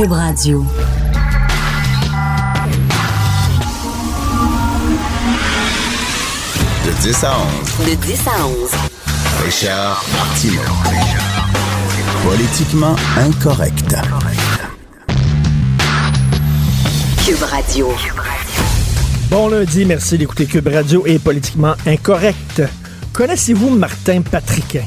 Cube Radio. De 10 à 11. De 10 à 11. Richard Martineau. Politiquement incorrect. Cube Radio. Bon lundi, merci d'écouter Cube Radio et Politiquement Incorrect. Connaissez-vous Martin Patriquin?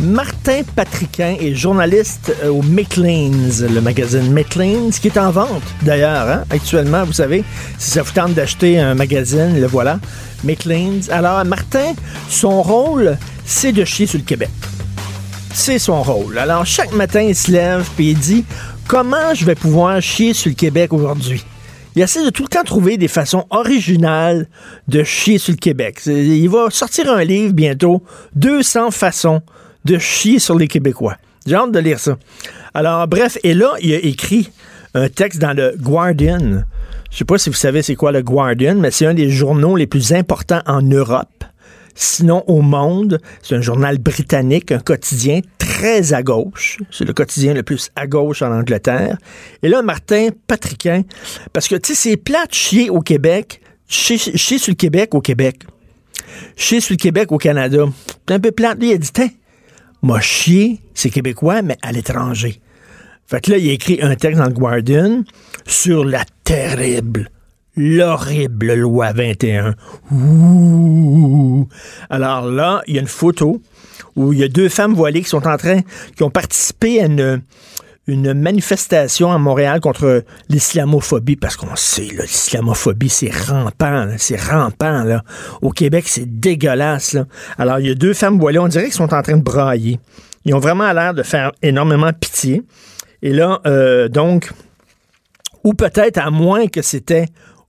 Martin Patriquin est journaliste euh, au Maclean's, le magazine Maclean's, qui est en vente d'ailleurs hein, actuellement, vous savez. Si ça vous tente d'acheter un magazine, le voilà, Maclean's. Alors, Martin, son rôle, c'est de chier sur le Québec. C'est son rôle. Alors, chaque matin, il se lève et il dit comment je vais pouvoir chier sur le Québec aujourd'hui? Il essaie de tout le temps trouver des façons originales de chier sur le Québec. Il va sortir un livre bientôt, 200 façons de chier sur les Québécois. J'ai hâte de lire ça. Alors, bref, et là, il a écrit un texte dans le Guardian. Je sais pas si vous savez c'est quoi le Guardian, mais c'est un des journaux les plus importants en Europe. Sinon, au monde, c'est un journal britannique, un quotidien très à gauche. C'est le quotidien le plus à gauche en Angleterre. Et là, Martin Patriquin, parce que, tu sais, c'est plat de chier au Québec, chier, chier sur le Québec au Québec, chier sur le Québec au Canada. C'est un peu plat. Lui, il a dit, m'a chier, c'est québécois, mais à l'étranger. Fait que là, il a écrit un texte dans le Guardian sur la terrible, l'horrible loi 21. Ouh. Alors là, il y a une photo où il y a deux femmes voilées qui sont en train, qui ont participé à une, une manifestation à Montréal contre l'islamophobie, parce qu'on sait, l'islamophobie, c'est rampant, c'est rampant. Là. Au Québec, c'est dégueulasse. Alors, il y a deux femmes voilées, on dirait qu'elles sont en train de brailler. Ils ont vraiment l'air de faire énormément pitié. Et là, euh, donc, ou peut-être à moins que c'était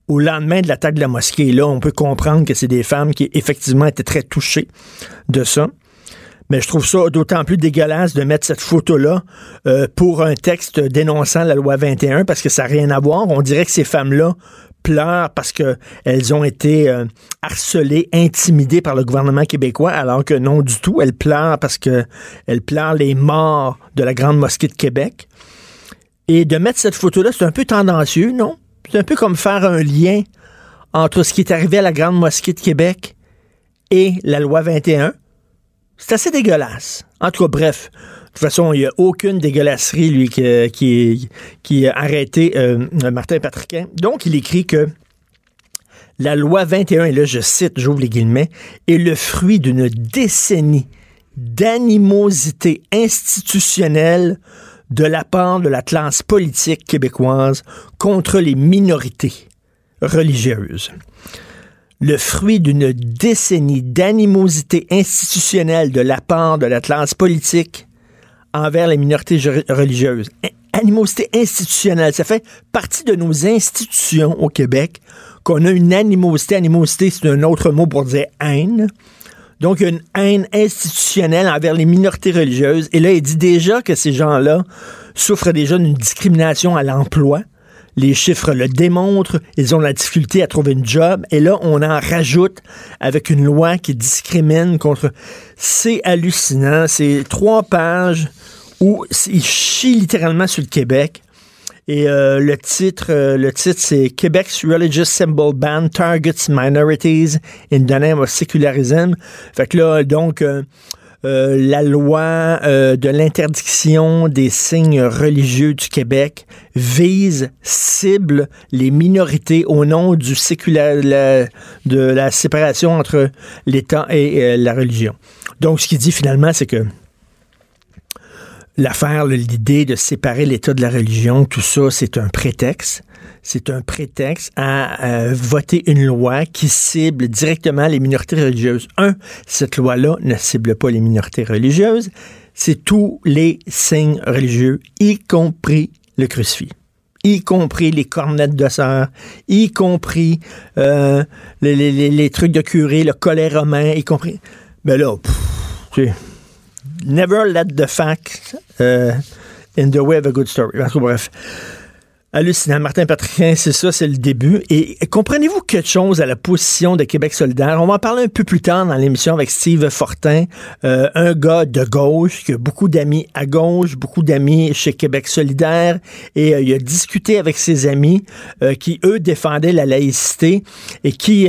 au lendemain de l'attaque de la mosquée. Là, on peut comprendre que c'est des femmes qui effectivement étaient très touchées de ça. Mais je trouve ça d'autant plus dégueulasse de mettre cette photo-là euh, pour un texte dénonçant la loi 21 parce que ça n'a rien à voir. On dirait que ces femmes-là pleurent parce qu'elles ont été euh, harcelées, intimidées par le gouvernement québécois, alors que non du tout. Elles pleurent parce que elles pleurent les morts de la Grande Mosquée de Québec. Et de mettre cette photo-là, c'est un peu tendancieux, non? C'est un peu comme faire un lien entre ce qui est arrivé à la Grande Mosquée de Québec et la loi 21. C'est assez dégueulasse. En tout cas, bref. De toute façon, il n'y a aucune dégueulasserie, lui, qui, a arrêté euh, Martin Patriquin. Donc, il écrit que la loi 21, et là, je cite, j'ouvre les guillemets, est le fruit d'une décennie d'animosité institutionnelle de la part de la classe politique québécoise contre les minorités religieuses le fruit d'une décennie d'animosité institutionnelle de la part de la classe politique envers les minorités religieuses. Animosité institutionnelle, ça fait partie de nos institutions au Québec qu'on a une animosité. Animosité, c'est un autre mot pour dire haine. Donc, une haine institutionnelle envers les minorités religieuses. Et là, il dit déjà que ces gens-là souffrent déjà d'une discrimination à l'emploi. Les chiffres le démontrent. Ils ont la difficulté à trouver une job. Et là, on en rajoute avec une loi qui discrimine contre. C'est hallucinant. C'est trois pages où ils chient littéralement sur le Québec. Et euh, le titre, euh, le titre, c'est Québec's Religious Symbol Ban Targets Minorities in the Name of Secularism. Fait que là, donc, euh, euh, la loi euh, de l'interdiction des signes religieux du Québec vise, cible les minorités au nom du sécular, de la séparation entre l'État et euh, la religion. Donc, ce qu'il dit finalement, c'est que l'affaire, l'idée de séparer l'État de la religion, tout ça, c'est un prétexte c'est un prétexte à euh, voter une loi qui cible directement les minorités religieuses. Un, cette loi-là ne cible pas les minorités religieuses, c'est tous les signes religieux, y compris le crucifix y compris les cornettes de sœur, y compris euh, les, trucs de curé, le collet romain, y compris... Mais là, pff, never let the fact uh, in the way of a good story. Bref. Hallucinant. Martin Patricien, c'est ça, c'est le début. Et comprenez-vous quelque chose à la position de Québec solidaire? On va en parler un peu plus tard dans l'émission avec Steve Fortin, euh, un gars de gauche qui a beaucoup d'amis à gauche, beaucoup d'amis chez Québec solidaire. Et euh, il a discuté avec ses amis euh, qui, eux, défendaient la laïcité et qui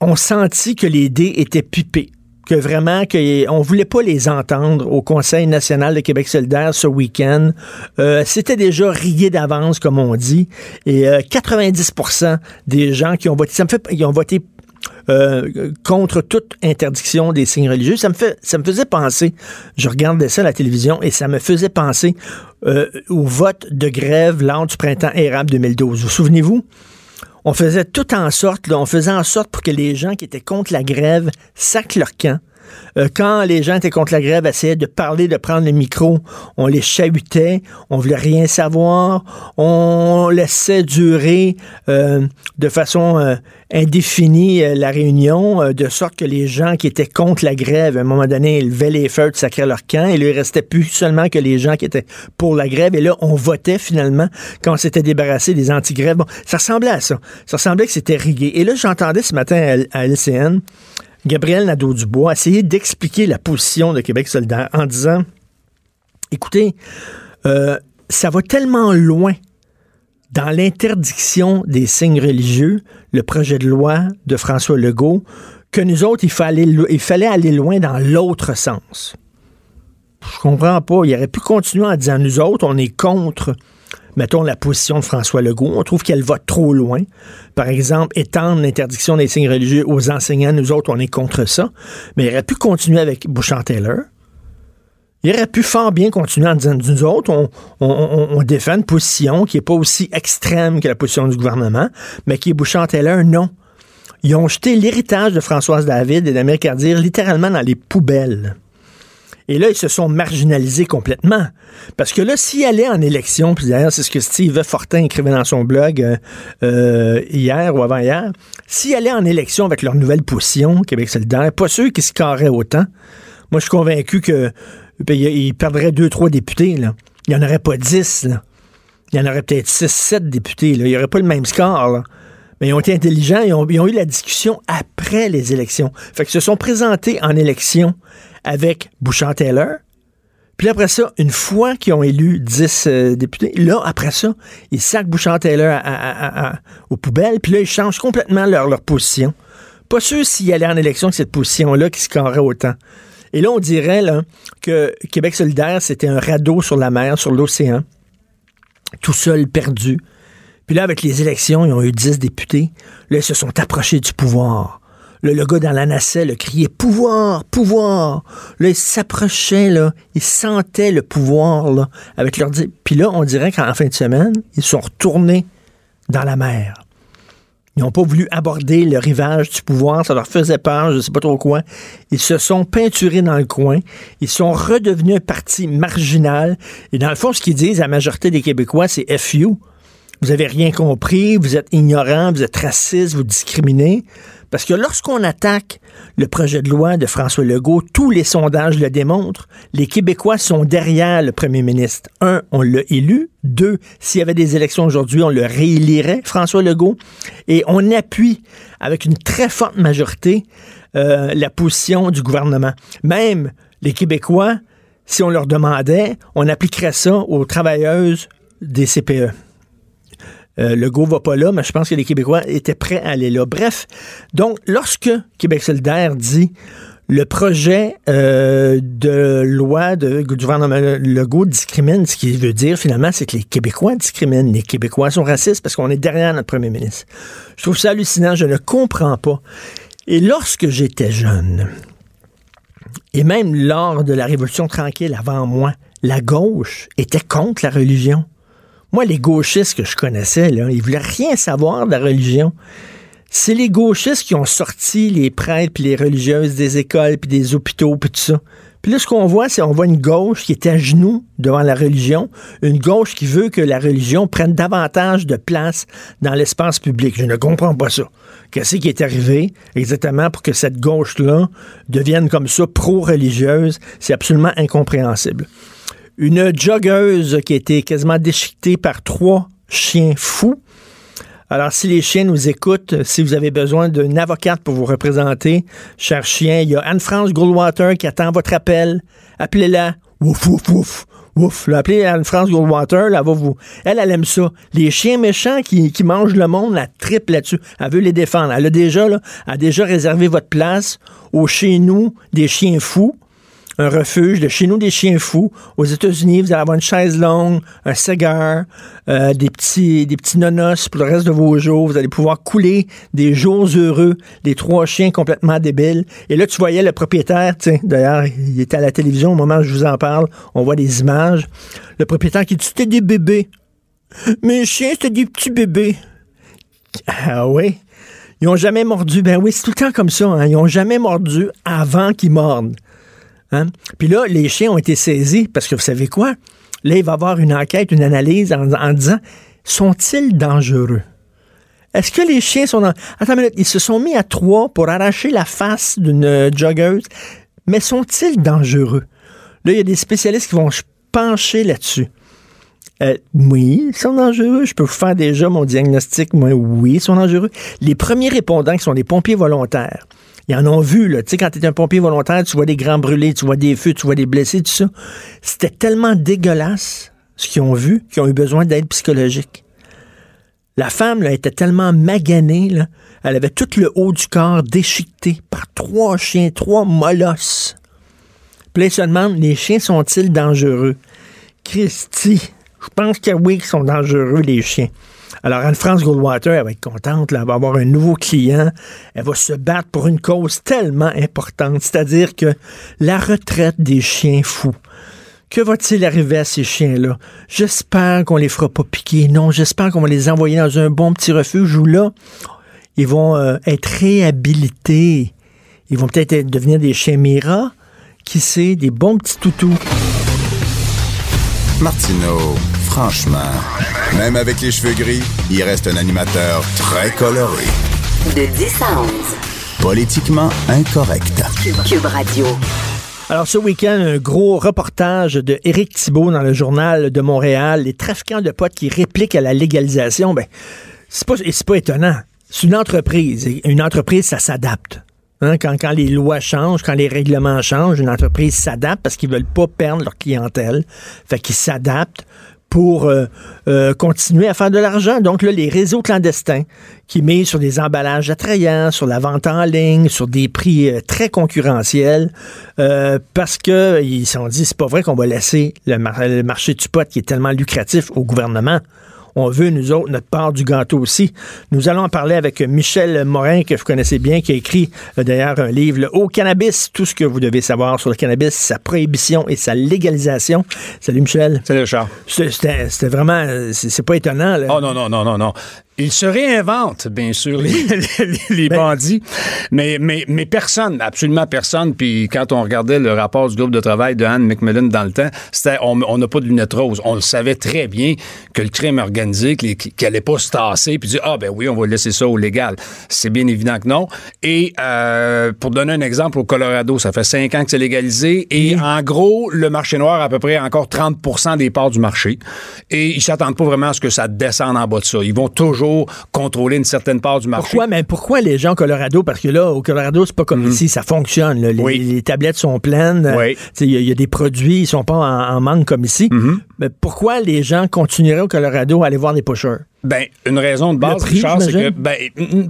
ont senti que les dés étaient pipés que vraiment qu'on voulait pas les entendre au Conseil national de Québec solidaire ce week-end. Euh, c'était déjà rié d'avance, comme on dit. Et 90% euh, des gens qui ont voté, ça me fait, ils ont voté euh, contre toute interdiction des signes religieux. Ça me, fait, ça me faisait penser, je regardais ça à la télévision et ça me faisait penser au vote de grève lors du printemps érable 2012. Vous souvenez-vous? On faisait tout en sorte, on faisait en sorte pour que les gens qui étaient contre la grève sacent leur camp. Euh, quand les gens étaient contre la grève, essayaient de parler, de prendre le micro, on les chahutait, on voulait rien savoir, on laissait durer euh, de façon euh, indéfinie la réunion, de sorte que les gens qui étaient contre la grève, à un moment donné, ils levaient les feux, sacraient leur camp, il ne restait plus seulement que les gens qui étaient pour la grève, et là, on votait finalement quand on s'était débarrassé des anti-grèves. Bon, ça ressemblait à ça. Ça ressemblait que c'était rigué. Et là, j'entendais ce matin à LCN, Gabriel Nadeau-Dubois a essayé d'expliquer la position de Québec solidaire en disant, écoutez, euh, ça va tellement loin dans l'interdiction des signes religieux, le projet de loi de François Legault, que nous autres, il fallait, aller loin dans l'autre sens. Je comprends pas. Il aurait pu continuer en disant, nous autres, on est contre mettons, la position de François Legault. On trouve qu'elle va trop loin. Par exemple, étendre l'interdiction des signes religieux aux enseignants, nous autres, on est contre ça. Mais il aurait pu continuer avec Bouchant-Taylor. Il aurait pu fort bien continuer en disant, nous autres, on, défend une position qui n'est pas aussi extrême que la position du gouvernement, mais qui est Bouchant-Taylor, non. Ils ont jeté l'héritage de Françoise David et d'Amérique Cardir littéralement dans les poubelles. Et là, ils se sont marginalisés complètement. Parce que là, s'ils allaient en élection, puis d'ailleurs, c'est ce que Steve Fortin écrivait dans son blog euh, euh, hier ou avant-hier, s'ils allaient en élection avec leur nouvelle position, Québec solidaire, pas sûr qu'ils se carraient autant. Moi, je suis convaincu que ben, ils perdraient deux, trois députés. Là. Il n'y en aurait pas dix. Là. Il y en aurait peut-être six, sept députés. Là. Il n'y aurait pas le même score. Là. Mais ils ont été intelligents, ils ont, ils ont, eu la discussion après les élections. Fait qu'ils se sont présentés en élection avec Bouchard-Taylor. Puis après ça, une fois qu'ils ont élu 10 euh, députés, là, après ça, ils sacent Bouchard-Taylor aux poubelles, puis là, ils changent complètement leur, leur position. Pas sûr s'il allait en élection avec cette position-là qui se carrait autant. Et là, on dirait là, que Québec solidaire, c'était un radeau sur la mer, sur l'océan, tout seul, perdu. Puis là, avec les élections, ils ont eu 10 députés. Là, ils se sont approchés du pouvoir. Le, gars dans la nacelle criait pouvoir, pouvoir. Là, il s'approchait, là, il sentait le pouvoir, là, avec leur Puis là, on dirait qu'en fin de semaine, ils sont retournés dans la mer. Ils n'ont pas voulu aborder le rivage du pouvoir, ça leur faisait peur, je ne sais pas trop quoi. Ils se sont peinturés dans le coin, ils sont redevenus un parti marginal. Et dans le fond, ce qu'ils disent, la majorité des Québécois, c'est FU. Vous avez rien compris, vous êtes ignorant, vous êtes raciste, vous discriminez. Parce que lorsqu'on attaque le projet de loi de François Legault, tous les sondages le démontrent, les Québécois sont derrière le premier ministre. Un, on l'a élu. Deux, s'il y avait des élections aujourd'hui, on le réélirait, François Legault. Et on appuie avec une très forte majorité euh, la position du gouvernement. Même les Québécois, si on leur demandait, on appliquerait ça aux travailleuses des CPE. Euh, le go va pas là, mais je pense que les Québécois étaient prêts à aller là. Bref, donc, lorsque Québec solidaire dit le projet euh, de loi de, du gouvernement Legault discrimine, ce qui veut dire finalement, c'est que les Québécois discriminent. Les Québécois sont racistes parce qu'on est derrière notre premier ministre. Je trouve ça hallucinant, je ne comprends pas. Et lorsque j'étais jeune, et même lors de la Révolution tranquille avant moi, la gauche était contre la religion. Moi, les gauchistes que je connaissais, là, ils voulaient rien savoir de la religion. C'est les gauchistes qui ont sorti les prêtres puis les religieuses des écoles puis des hôpitaux puis tout ça. Puis là, ce qu'on voit, c'est on voit une gauche qui est à genoux devant la religion, une gauche qui veut que la religion prenne davantage de place dans l'espace public. Je ne comprends pas ça. Qu'est-ce qui est arrivé exactement pour que cette gauche-là devienne comme ça pro-religieuse? C'est absolument incompréhensible. Une joggeuse qui a été quasiment déchiquetée par trois chien fou. Alors, si les chiens nous écoutent, si vous avez besoin d'une avocate pour vous représenter, cher chien, il y a Anne-France Goldwater qui attend votre appel. Appelez-la. Ouf, ouf, ouf. Ouf, appelez Anne-France Goldwater, là, va vous. Elle, elle aime ça. Les chiens méchants qui, qui mangent le monde, la triple là-dessus. Elle veut les défendre. Elle a déjà, là, a déjà réservé votre place au chez nous des chiens fous un refuge de chez nous des chiens fous. Aux États-Unis, vous allez avoir une chaise longue, un cigare, euh, des petits des petits nonos pour le reste de vos jours. Vous allez pouvoir couler des jours heureux, des trois chiens complètement débiles. Et là, tu voyais le propriétaire, d'ailleurs, il était à la télévision au moment où je vous en parle. On voit des images. Le propriétaire qui dit, c'était des bébés. Mes chiens, c'était des petits bébés. Ah oui? Ils ont jamais mordu. Ben oui, c'est tout le temps comme ça. Hein. Ils ont jamais mordu avant qu'ils mordent. Hein? Puis là, les chiens ont été saisis parce que vous savez quoi? Là, il va y avoir une enquête, une analyse en, disant sont-ils dangereux? Est-ce que les chiens sont dans. Attends une minute, ils se sont mis à trois pour arracher la face d'une joggeuse, mais sont-ils dangereux? Là, il y a des spécialistes qui vont pencher là-dessus. Euh, oui, ils sont dangereux. Je peux vous faire déjà mon diagnostic. Moi, oui, ils sont dangereux. Les premiers répondants, qui sont des pompiers volontaires, ils en ont vu, là. Tu sais, quand tu es un pompier volontaire, tu vois des grands brûlés, tu vois des feux, tu vois des blessés, tout ça. C'était tellement dégueulasse, ce qu'ils ont vu, qu'ils ont eu besoin d'aide psychologique. La femme, là, était tellement maganée, là. Elle avait tout le haut du corps déchiqueté par trois chiens, trois molosses. Puis là, se demandent, les chiens sont-ils dangereux? Christy, je pense que oui, qu'ils sont dangereux, les chiens. Alors, Anne-France Goldwater, elle va être contente, elle va avoir un nouveau client, elle va se battre pour une cause tellement importante, c'est-à-dire que la retraite des chiens fous. Que va-t-il arriver à ces chiens-là? J'espère qu'on les fera pas piquer. Non, j'espère qu'on va les envoyer dans un bon petit refuge où là, ils vont euh, être réhabilités. Ils vont peut-être devenir des chiens Mira, qui sait, des bons petits toutous. Martineau, franchement, même avec les cheveux gris, il reste un animateur très coloré. De 10 à 11. Politiquement incorrect. Cube Radio. Alors, ce week-end, un gros reportage de Éric Thibault dans le journal de Montréal. Les trafiquants de potes qui répliquent à la légalisation, ben, c'est pas, c'est pas étonnant. C'est une entreprise. Une entreprise, ça s'adapte. Hein, quand, les lois changent, quand les règlements changent, une entreprise s'adapte parce qu'ils veulent pas perdre leur clientèle. Fait qu'ils s'adaptent pour euh, euh, continuer à faire de l'argent. Donc là, les réseaux clandestins qui misent sur des emballages attrayants, sur la vente en ligne, sur des prix euh, très concurrentiels, parce que ils se sont dit c'est pas vrai qu'on va laisser le, le marché du pot qui est tellement lucratif au gouvernement on veut, nous autres, notre part du gâteau aussi. Nous allons en parler avec Michel Morin, que vous connaissez bien, qui a écrit euh, d'ailleurs un livre, Au cannabis, tout ce que vous devez savoir sur le cannabis, sa prohibition et sa légalisation. Salut Michel. Salut Charles. C'était vraiment, euh, c'est pas étonnant. Là. Oh non, non, non, non, non. Ils se réinventent, bien sûr, les, les, ben bandits, mais, mais, mais personne, absolument personne. Puis quand on regardait le rapport du groupe de travail de Anne McMillan dans le temps, c'était on n'a pas de lunettes roses. On le savait très bien que le crime organisé, qu'elle n'allait pas se tasser puis dire ah ben oui, on va laisser ça au légal. C'est bien évident que non. Et euh, pour donner un exemple, au Colorado, ça fait cinq ans que c'est légalisé et en gros, le marché noir a à peu près encore 30 des parts du marché. Et ils s'attendent pas vraiment à ce que ça descende en bas de ça. Ils vont toujours contrôler une certaine part du marché. Pourquoi, mais pourquoi les gens au Colorado? Parce que là, au Colorado, c'est pas comme mhm. ici, ça fonctionne. Les, tablettes sont pleines. Il y, a des produits, ils sont pas en, manque comme ici. Mhm. Mais pourquoi les gens continueraient au Colorado à aller voir des pushers? Ben, une raison de base, Richard, c'est que, ben,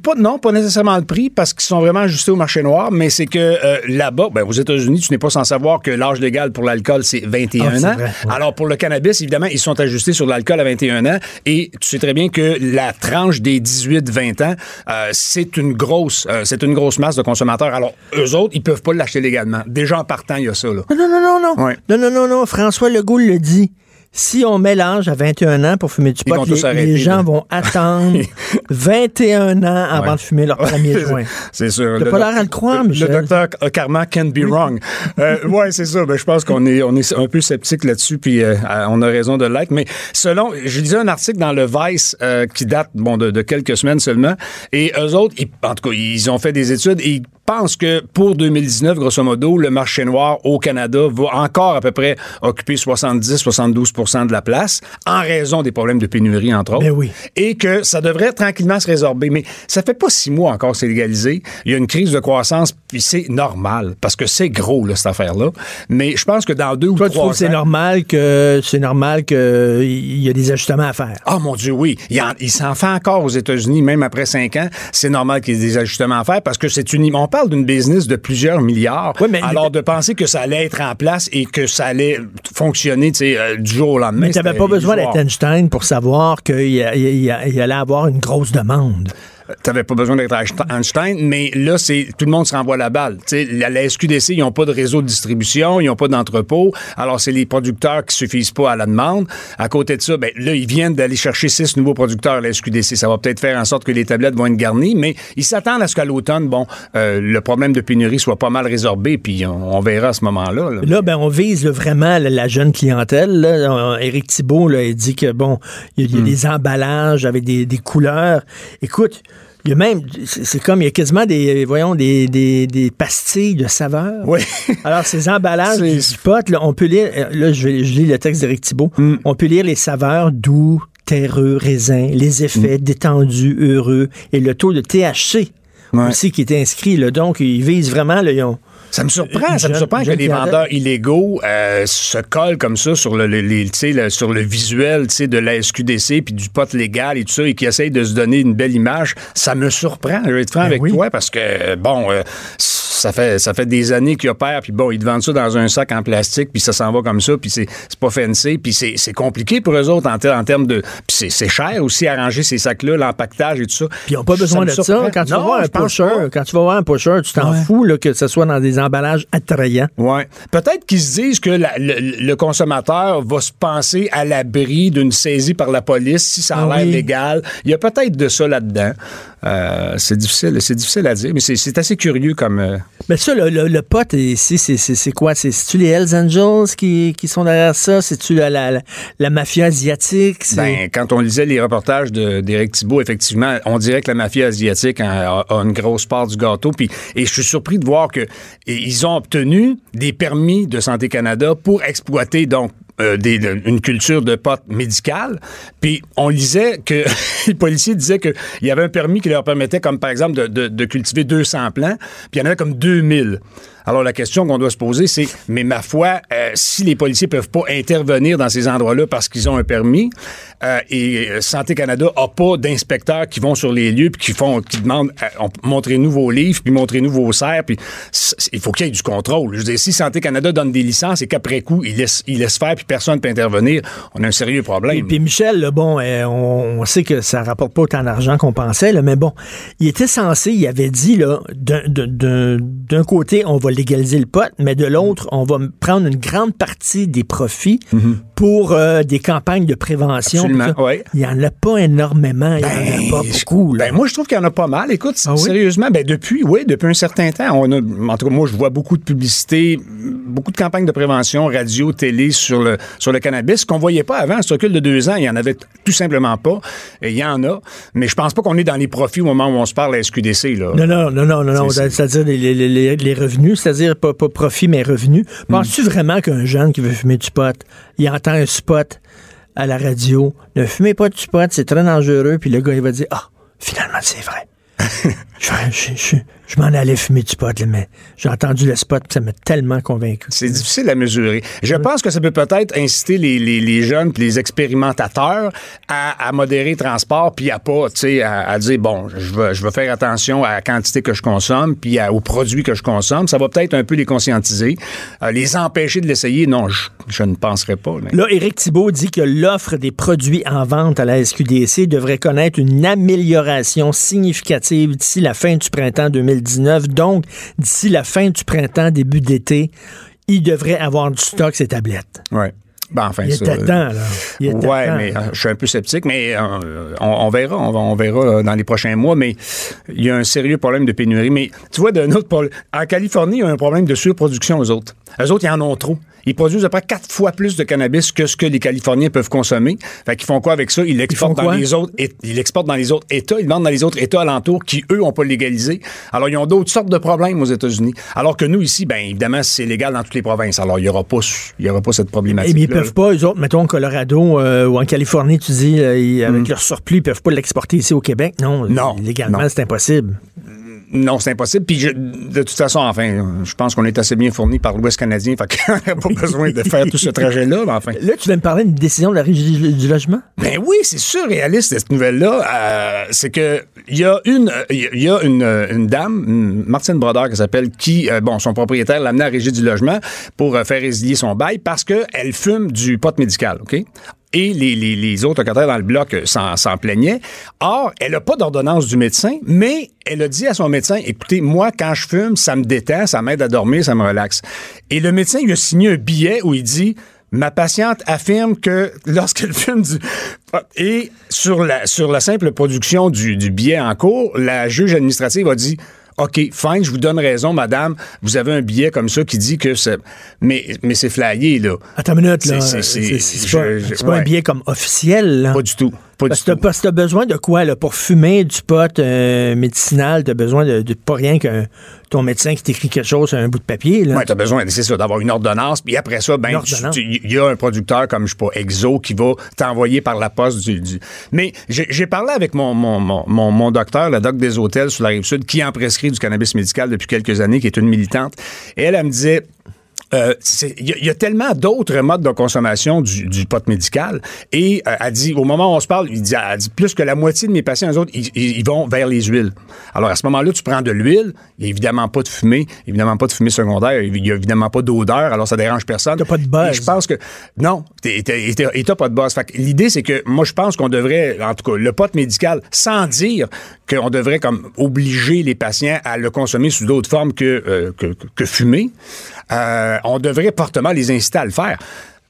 pas, non, pas nécessairement le prix, parce qu'ils sont vraiment ajustés au marché noir, mais c'est que euh, là-bas, ben, aux États-Unis, tu n'es pas sans savoir que l'âge légal pour l'alcool, c'est 21 ah, ans. Alors, pour le cannabis, évidemment, ils sont ajustés sur l'alcool à 21 ans, et tu sais très bien que la tranche des 18-20 ans, euh, c'est une grosse, euh, c'est une grosse masse de consommateurs. Alors, eux autres, ils peuvent pas l'acheter légalement. Déjà, en partant, il y a ça, là. Non, non, non, non, non. Non, non, non, non. François Legault le dit si on l'âge à 21 ans pour fumer du pot, les, gens vont attendre 21 ans avant de fumer leur premier joint. C'est sûr. T'as pas l'air à le croire, Michel. Le docteur Karma can be wrong. euh, oui, c'est ça. Ben, je pense qu'on est, on est un peu sceptique là-dessus, puis euh, on a raison de l'être. Mais selon, je lisais un article dans le Vice euh, qui date bon, de, quelques semaines seulement, et eux autres, en tout cas, ils ont fait des études et pense que pour 2019, grosso modo, le marché noir au Canada va encore à peu près occuper 70-72% de la place en raison des problèmes de pénurie, entre autres. Ben oui. Et que ça devrait tranquillement se résorber. Mais ça fait pas six mois encore que c'est légalisé. Il y a une crise de croissance, puis c'est normal, parce que c'est gros, là, cette affaire-là. Mais je pense que dans deux ou Toi, tu trois trouves que c'est ans- normal que c'est normal que il y a des ajustements à faire? Ah mon Dieu, oui. Il, en- il s'en fait encore aux États-Unis, même après cinq ans. C'est normal qu'il y ait des ajustements à faire parce que c'est une. On parle d'une business de plusieurs milliards. Oui, mais- alors de penser que ça allait être en place et que ça allait fonctionner, tu sais, euh, du jour au lendemain. Mais tu c'était pas besoin d'être Einstein pour savoir qu'il y y allait avoir une grosse demande. T'avais pas besoin d'être Einstein, mais là, c'est tout le monde se renvoie la balle. Tu sais, la, la SQDC, ils n'ont pas de réseau de distribution, ils n'ont pas d'entrepôt. Alors, c'est les producteurs qui suffisent pas à la demande. À côté de ça, ben, là, ils viennent d'aller chercher six nouveaux producteurs à la SQDC. Ça va peut-être faire en sorte que les tablettes vont être garnies, mais ils s'attendent à ce qu'à l'automne, bon, euh, le problème de pénurie soit pas mal résorbé, puis on, on verra à ce moment-là. là. Là, ben, on vise là, vraiment la, la jeune clientèle. Là. Euh, Éric Thibault, là, il dit que bon, il y a, Hmm. des emballages avec des, des couleurs. Écoute, il y a même, c'est comme, il y a quasiment des, voyons, des, des, des pastilles de saveur. Oui. Alors, ces emballages du spot, là, on peut lire, euh, là, je, lis le texte d'Éric Thibault, Hmm. on peut lire les saveurs doux, terreux, raisin, les effets Hmm. détendus, heureux, et le taux de THC Ouais. aussi qui est inscrit. Là. Donc, ils visent vraiment, là, ils ont- Ça me surprend, Une ça me surprend que les vendeurs illégaux euh, se collent comme ça sur le, sur le visuel de la SQDC puis du pot légal et tout ça et qui essayent de se donner une belle image. Ça me surprend, je vais être franc Ben avec oui. toi parce que bon, euh, ça fait ça fait des années qu'ils opèrent puis bon, ils te vendent ça dans un sac en plastique puis ça s'en va comme ça puis c'est pas fancy puis c'est compliqué pour eux autres en, ter- en termes de puis c'est cher aussi arranger ces sacs là, l'empaquetage et tout ça. Puis ils n'ont pas besoin de ça. Quand tu, vas voir un pusher, quand tu vas voir un pusher, tu t'en Ouais. fous là, que ce soit dans des emballages attrayants. Ouais. Peut-être qu'ils se disent que la- le, le consommateur va se penser à l'abri d'une saisie par la police si ça a Ah l'air oui. légal. Il y a peut-être de ça là-dedans. Euh, c'est difficile, c'est difficile à dire, mais c'est, c'est assez curieux comme. euh, Mais ça, le, le, le pote ici, c'est, c'est, c'est quoi? C'est, c'est-tu les Hells Angels qui, qui sont derrière ça? C'est-tu la, la, la, la mafia asiatique? C'est- Ben, quand on lisait les reportages d'Éric Thibault, effectivement, on dirait que la mafia asiatique a, a une grosse part du gâteau. Puis, et je suis surpris de voir que et ils ont obtenu des permis de Santé Canada pour exploiter donc euh, une culture de potes médicale. Puis on lisait que les policiers disaient qu'il y avait un permis qui leur permettait, comme par exemple, de, de- de cultiver 200 plants, puis il y en avait comme 2000. Alors la question qu'on doit se poser, c'est, mais ma foi, euh, si les policiers peuvent pas intervenir dans ces endroits-là parce qu'ils ont un permis, euh, et euh, Santé Canada a pas d'inspecteurs qui vont sur les lieux puis qui font, qui demandent, on- montrez-nous vos livres puis montrez-nous vos serres, puis il faut qu'il y ait du contrôle. Je veux si Santé Canada donne des licences et qu'après coup ils laissent faire puis personne peut intervenir, on a un sérieux problème. Et puis Michel, bon, on, sait que ça rapporte pas autant d'argent qu'on pensait, mais bon, il était censé, il avait dit, là, d'un côté, on va légaliser le pot, mais de l'autre, on va prendre une grande partie des profits pour euh, des campagnes de prévention. Ouais. Il n'y en a pas énormément, il n'y en a pas je- beaucoup. Là. Ben, moi, je trouve qu'il y en a pas mal. Écoute, Ah oui? sérieusement, ben, depuis, oui, depuis un certain temps, on a, en tout cas, moi, je vois beaucoup de publicité, beaucoup de campagnes de prévention, radio, télé sur le, sur le cannabis, qu'on voyait pas avant. Ce recul de deux ans, il y en avait tout simplement pas. Et il y en a. Mais je pense pas qu'on est dans les profits au moment où on se parle à SQDC, là. Non, non, non, non, non, non. C'est- C'est-à-dire les- les- les revenus, c'est-à-dire pas, pas profit, mais revenus. Penses-tu vraiment qu'un jeune qui veut fumer du pot, il entend un spot à la radio, ne fumez pas du pot, c'est très dangereux, puis le gars, il va dire, ah, finalement, c'est vrai. je je, je, je m'en allais fumer du pot, là, mais j'ai entendu le spot, puis ça m'a tellement convaincu. C'est difficile à mesurer. Je pense que ça peut peut-être inciter les, les, les jeunes les expérimentateurs à, à modérer le transport puis à pas, tu sais, à, à dire bon, je veux, je veux faire attention à la quantité que je consomme puis à- aux produits que je consomme. Ça va peut-être un peu les conscientiser, Euh, les empêcher de l'essayer. Non, je, je ne penserais pas. mais- Là, Éric Thibault dit que l'offre des produits en vente à la SQDC devrait connaître une amélioration significative d'ici la fin du printemps 2019. Donc, d'ici la fin du printemps, début d'été, il devrait avoir du stock, ces tablettes. Ouais. Ben, enfin, Il ça, était temps, là. Il était ouais, temps. mais euh, je suis un peu sceptique, mais euh, on, on verra, on, verra euh, dans les prochains mois. Mais il y a un sérieux problème de pénurie. Mais tu vois, d'un autre problème, en Californie, il y a un problème de surproduction aux autres. Eux autres, ils en ont trop. Ils produisent à peu près quatre fois plus de cannabis que ce que les Californiens peuvent consommer. Fait qu'ils font quoi avec ça? Ils l'exportent dans les autres, et- ils l'exportent dans les autres États. Ils vendent dans les autres États alentours qui, eux, n'ont pas légalisé. Alors, ils ont d'autres sortes de problèmes aux États-Unis. Alors que nous, ici, ben, évidemment, c'est légal dans toutes les provinces. Alors, il n'y aura pas, il y aura pas cette problématique. Eh bien, ils peuvent pas, eux autres, mettons, Colorado euh, ou en Californie, tu dis, euh, avec leur surplus, ils peuvent pas l'exporter ici au Québec. Non. Non, légalement, c'est impossible. Non, c'est impossible. Puis, je- de toute façon, enfin, je pense qu'on est assez bien fourni par l'Ouest canadien. Fait qu'on n'a pas besoin de faire tout ce trajet-là, mais enfin. Là, tu viens me parler d'une décision de la Régie du, du logement? Ben oui, c'est surréaliste cette nouvelle-là. Euh, c'est que il y a une, il y a une, une dame, une Martine Brodeur, qui s'appelle, qui, euh, bon, son propriétaire l'a amené à la régie du logement pour euh, faire résilier son bail parce qu'elle fume du pot médical, ok? Et les, les, les autres locataires dans le bloc euh, s'en, s'en plaignaient. Or, elle n'a pas d'ordonnance du médecin, mais elle a dit à son médecin, écoutez, moi, quand je fume, ça me détend, ça m'aide à dormir, ça me relaxe. Et le médecin lui a signé un billet où il dit, Ma patiente affirme que lorsqu'elle fume du et sur la sur la simple production du, du billet en cours, la juge administrative a dit OK, fine, je vous donne raison, madame. Vous avez un billet comme ça qui dit que c'est. Mais, mais c'est flayé, là. Attends une minute, là. C'est- je- pas, un billet comme officiel, là. Pas du tout. Pas Parce que t'as t'as besoin de quoi, là, pour fumer du pot euh, médicinal, t'as besoin de, de pas rien que ton médecin qui t'écrit quelque chose sur un bout de papier, là. Ouais, t'as besoin, c'est ça, d'avoir une ordonnance. Puis après ça, ben, il y a un producteur comme, je sais pas, Exo, qui va t'envoyer par la poste du. du- Mais j'ai j'ai parlé avec mon, mon, mon, mon, mon docteur, le doc des hôtels sur la rive sud, qui en prescrit du cannabis médical depuis quelques années, qui est une militante. Et elle, elle me disait. Euh, Il y, a- il y a tellement d'autres modes de consommation du, du pot médical. Et euh, elle dit, au moment où on se parle, il dit, elle dit plus que la moitié de mes patients, eux autres, ils, vont vers les huiles. Alors à ce moment-là, tu prends de l'huile, il n'y a évidemment pas de fumée, évidemment pas de fumée secondaire, il n'y a évidemment pas d'odeur, alors ça dérange personne. T'as pas de buzz. Et je pense que non, et t'as pas de base. L'idée, c'est que moi, je pense qu'on devrait, en tout cas, le pot médical, sans dire qu'on devrait comme obliger les patients à le consommer sous d'autres formes que, euh, que, que fumer, euh, on devrait fortement les inciter à le faire.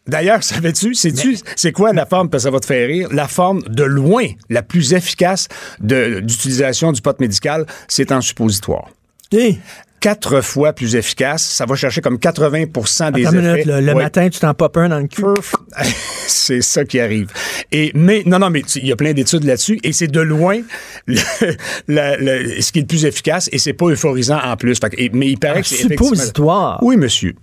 D'ailleurs, savais-tu, sais-tu, c'est quoi la forme, parce que ça va te faire rire, la forme de loin la plus efficace d'utilisation du pot médical, c'est en suppositoire. Hey, Quatre fois plus efficace, ça va chercher comme 80% des attends effets. minute, le matin, tu t'en popes un dans le cul. c'est ça qui arrive. Et mais non non mais il y a plein d'études là-dessus et c'est de loin le- ce qui est le plus efficace et c'est pas euphorisant en plus. Fait que- et- mais il paraît Un que c'est suppositoire. Oui monsieur.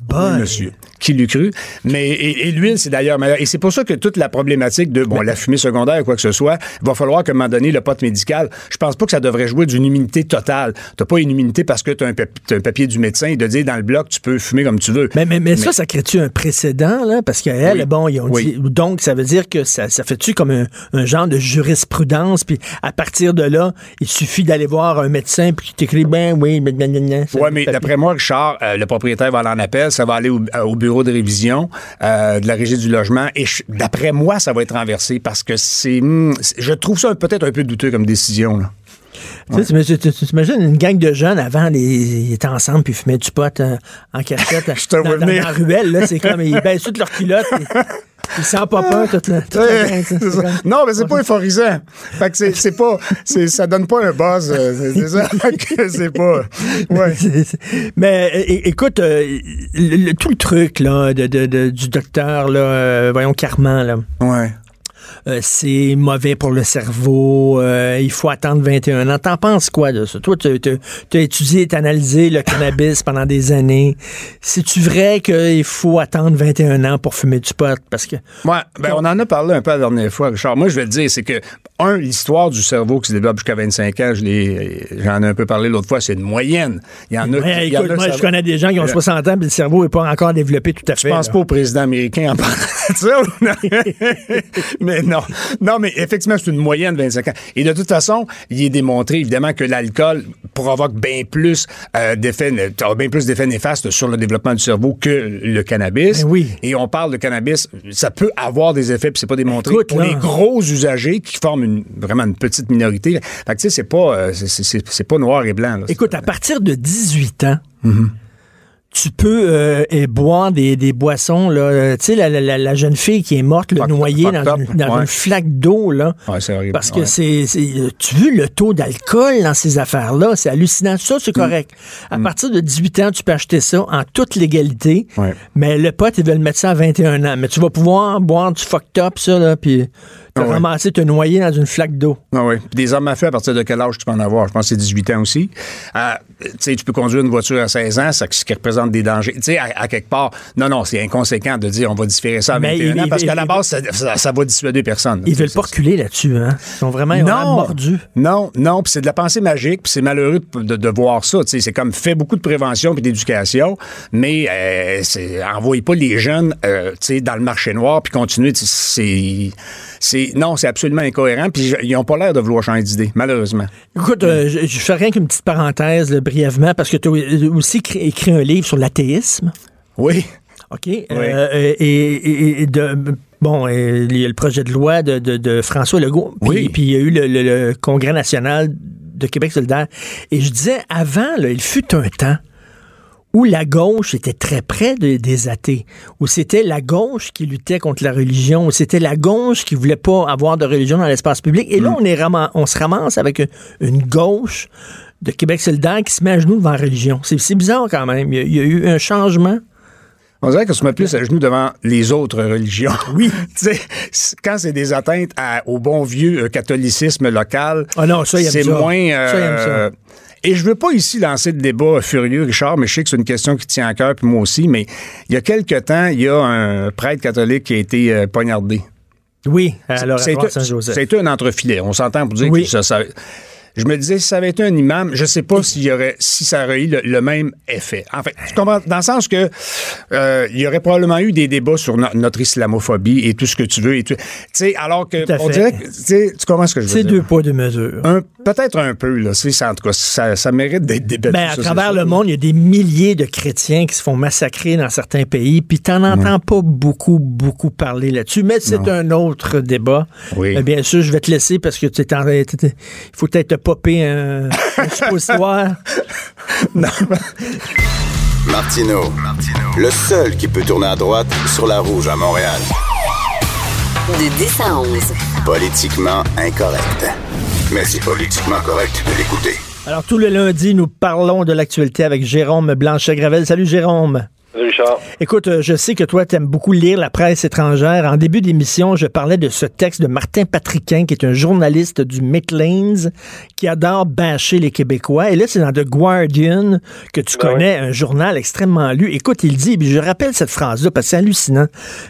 Boy. Oui, monsieur. Qui l'eût cru? Mais, et, et l'huile, c'est d'ailleurs meilleur. Et c'est pour ça que toute la problématique de, bon, la fumée secondaire ou quoi que ce soit, va falloir qu'à un moment donné, le pot médical, je pense pas que ça devrait jouer d'une immunité totale. T'as pas une immunité parce que t'as un, t'as un papier du médecin et de dire dans le bloc, tu peux fumer comme tu veux. Mais, mais, mais ça, ça crée-tu un précédent, là? Parce qu'elle, Oui. bon, ils ont Oui. dit. Donc, ça veut dire que ça, ça fait-tu comme un, un genre de jurisprudence, puis à partir de là, il suffit d'aller voir un médecin, puis qui t'écrit, ben oui, mais Oui, mais d'après moi, Richard, euh, le propriétaire va aller en appel, ça va aller au, euh, au bureau de révision euh, de la régie du logement. Et d'après moi, ça va être renversé parce que c'est. hmm, c'est- je trouve ça peut-être un peu douteux comme décision. Là. Tu sais, tu- tu- tu t'imagines une gang de jeunes avant, les, ils étaient ensemble puis ils fumaient du pot euh, en cachette dans, dans- dans la ruelle. Là, c'est comme, ils baissent toutes leurs culottes. ils sentent pas peur toute la, toute la Ouais, comme- Non, mais c'est pas euphorisant. Fait que c'est, pas. C'est, ça donne pas un buzz. euh, C'est, c'est ça. Fait que c'est pas. Ouais. Mais écoute, euh, le- le- tout le truc là, de, de- de- du docteur, là, euh, voyons, Carman, là, Ouais. Euh, c'est mauvais pour le cerveau, euh, il faut attendre 21 ans. T'en penses quoi de ça? Toi, tu as étudié et analysé le cannabis pendant des années. C'est-tu vrai qu'il faut attendre 21 ans pour fumer du pot? Parce que Ouais, ben, on en a parlé un peu la dernière fois, Richard. Moi, je vais te dire, c'est que, un, l'histoire du cerveau qui se développe jusqu'à 25 ans, je j'en ai un peu parlé l'autre fois, c'est une moyenne. Il y en a Ouais, qui- il y en écoute, a, moi, ça je connais des gens qui ont Euh, 60 ans, mais le cerveau n'est pas encore développé tout à Je fait. pense là. pas au président américain en parlant de ça. mais non. Non, mais effectivement, c'est une moyenne de 25 ans. Et de toute façon, il est démontré, évidemment, que l'alcool provoque bien plus euh, d'effets, bien plus d'effets néfastes sur le développement du cerveau que le cannabis. Ben oui. Et on parle de cannabis, ça peut avoir des effets, puis c'est pas démontré. Écoute, pour là. les gros usagers qui forment une, vraiment une petite minorité. Fait que, tu sais, c'est pas, euh, c'est- pas noir et blanc. là. Écoute, à partir de 18 ans, Mm-hmm. Tu peux euh, boire des, des boissons. là. Euh, Tu sais, la, la- la- jeune fille qui est morte, le noyée dans, une, dans ouais. une flaque d'eau. là. Ouais, c'est horrible. Parce que Ouais. c'est, c'est- Tu veux le taux d'alcool dans ces affaires-là? C'est hallucinant. Ça, Mm. c'est correct. À partir de 18 ans, tu peux acheter ça en toute légalité. Ouais. Mais le pote, ils veulent mettre ça à 21 ans. Mais tu vas pouvoir boire du fucked up, ça, là, puis te Ah ouais. ramasser, te noyer dans une flaque d'eau. Ah oui. Des armes à feu, à partir de quel âge tu peux en avoir? Je pense que c'est 18 ans aussi. Ah, tu sais, tu peux conduire une voiture à 16 ans, ça, ce qui représente des dangers. Tu sais, à, à quelque part, non, non, c'est inconséquent de dire on va différer ça à Mais 21 il- ans, parce qu'à la base, ça, ça- ça va dissuader personne. Ils veulent pas reculer là-dessus, hein? Ils sont vraiment, ils mordus. Non, non, puis c'est de la pensée magique, puis c'est malheureux de, de- de voir ça. tu sais, C'est comme fait beaucoup de prévention puis d'éducation, mais euh, c'est envoyez pas les jeunes euh, tu sais, dans le marché noir puis sais, C'est, c'est non, c'est absolument incohérent. Puis je- ils ont pas l'air de vouloir changer d'idée, malheureusement. Écoute, euh, je, je fais rien qu'une petite parenthèse, là, brièvement, parce que tu as aussi écrit un livre sur l'athéisme. Oui. OK? Euh, euh, et, et- et de, bon, euh, il y a le projet de loi de, de- de François Legault. Puis, Oui. puis il y a eu le, le- le Congrès national de Québec solidaire. Et je disais, avant, là, il fut un temps où la gauche était très près de- des athées, où c'était la gauche qui luttait contre la religion, où c'était la gauche qui voulait pas avoir de religion dans l'espace public. Et là, Mm. on, est rama- on se ramasse avec une, une gauche de Québec solidaire qui se met à genoux devant la religion. C'est bizarre quand même. Il y, a, il y a eu un changement. On dirait qu'on se met plus à genoux devant les autres religions. Oui. quand c'est des atteintes à- au bon vieux euh, catholicisme local, Ah non, c'est moins. euh, ça. Et je veux pas ici lancer de débat furieux, Richard, mais je sais que c'est une question qui tient à cœur, puis moi aussi. Mais il y a quelque temps, il y a un prêtre catholique qui a été euh, poignardé. Oui, à l'oratoire C'était Saint-Joseph. c'était un entrefilet. On s'entend pour dire Oui. que ça, ça- Je me disais, si ça avait été un imam, je sais pas s'il y aurait, si ça aurait eu le, le même effet. En fait, tu comprends, dans le sens que euh, il y aurait probablement eu des débats sur no- notre islamophobie et tout ce que tu veux. Et tout, tu sais, alors que on dirait que, tu comprends ce que je veux C'est deux poids, deux mesures. Peut-être un peu, là. C'est en tout cas, ça, ça mérite d'être débattu. Ben, à ça, travers le monde, il y a des milliers de chrétiens qui se font massacrer dans certains pays, puis t'en entends pas beaucoup, beaucoup parler là-dessus. Mais c'est un autre débat. Oui. Euh, bien sûr, je vais te laisser parce que tu es en il faut peut-être popper un, un suppositoire. Non. Martino, le seul qui peut tourner à droite sur la rouge à Montréal. De 10 à 11. Politiquement incorrect. Mais c'est politiquement correct de l'écouter. Alors, tout le lundi, nous parlons de l'actualité avec Jérôme Blanchet-Gravel. Salut, Jérôme. Richard. Écoute, euh, je sais que toi, tu aimes beaucoup lire la presse étrangère. En début d'émission, je parlais de ce texte de Martin Patriquin, qui est un journaliste du Midlands, qui adore bâcher les Québécois. Et là, c'est dans The Guardian que tu Ben connais, un journal extrêmement lu. Écoute, il dit, je rappelle cette phrase-là parce que c'est hallucinant.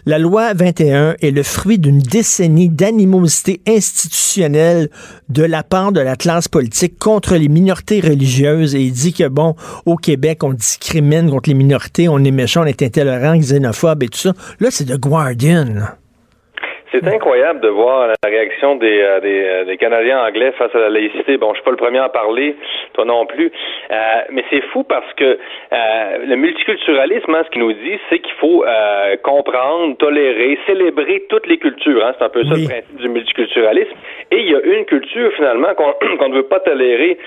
La loi 21 est le fruit d'une décennie d'animosité institutionnelle de la part de la classe politique contre les minorités religieuses. Et il dit que, bon, au Québec, on discrimine contre les minorités, on est méchant, on est intolérant, xénophobe et tout ça. Là, c'est The Guardian. C'est incroyable de voir la réaction des, euh, des, euh, des Canadiens anglais face à la laïcité. Bon, je suis pas le premier à en parler, toi non plus. Euh, mais c'est fou parce que euh, le multiculturalisme, hein, ce qu'il nous dit, c'est qu'il faut euh, comprendre, tolérer, célébrer toutes les cultures. Hein. C'est un peu ça Oui. le principe du multiculturalisme. Et il y a une culture finalement qu'on ne veut pas tolérer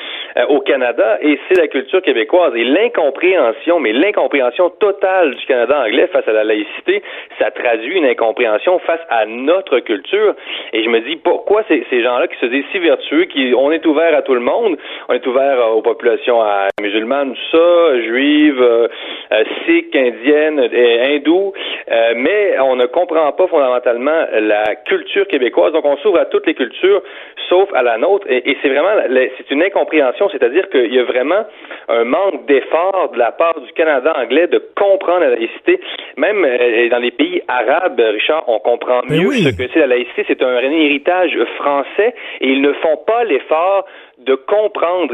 au Canada, et c'est la culture québécoise. Et l'incompréhension, mais l'incompréhension totale du Canada anglais face à la laïcité, ça traduit une incompréhension face à notre culture. Et je me dis, pourquoi ces, ces gens-là qui se disent si vertueux, qui on est ouvert à tout le monde, on est ouvert aux populations musulmanes, tout ça, juives, euh, euh, sikhs, indiennes, et hindous, euh, mais on ne comprend pas fondamentalement la culture québécoise. Donc on s'ouvre à toutes les cultures, sauf à la nôtre. Et, et c'est vraiment, c'est une incompréhension, c'est-à-dire qu'il y a vraiment un manque d'effort de la part du Canada anglais de comprendre la laïcité. Même euh, dans les pays arabes, Richard, on comprend Ben mieux oui. Ce que c'est la laïcité. C'est un héritage français et ils ne font pas l'effort de comprendre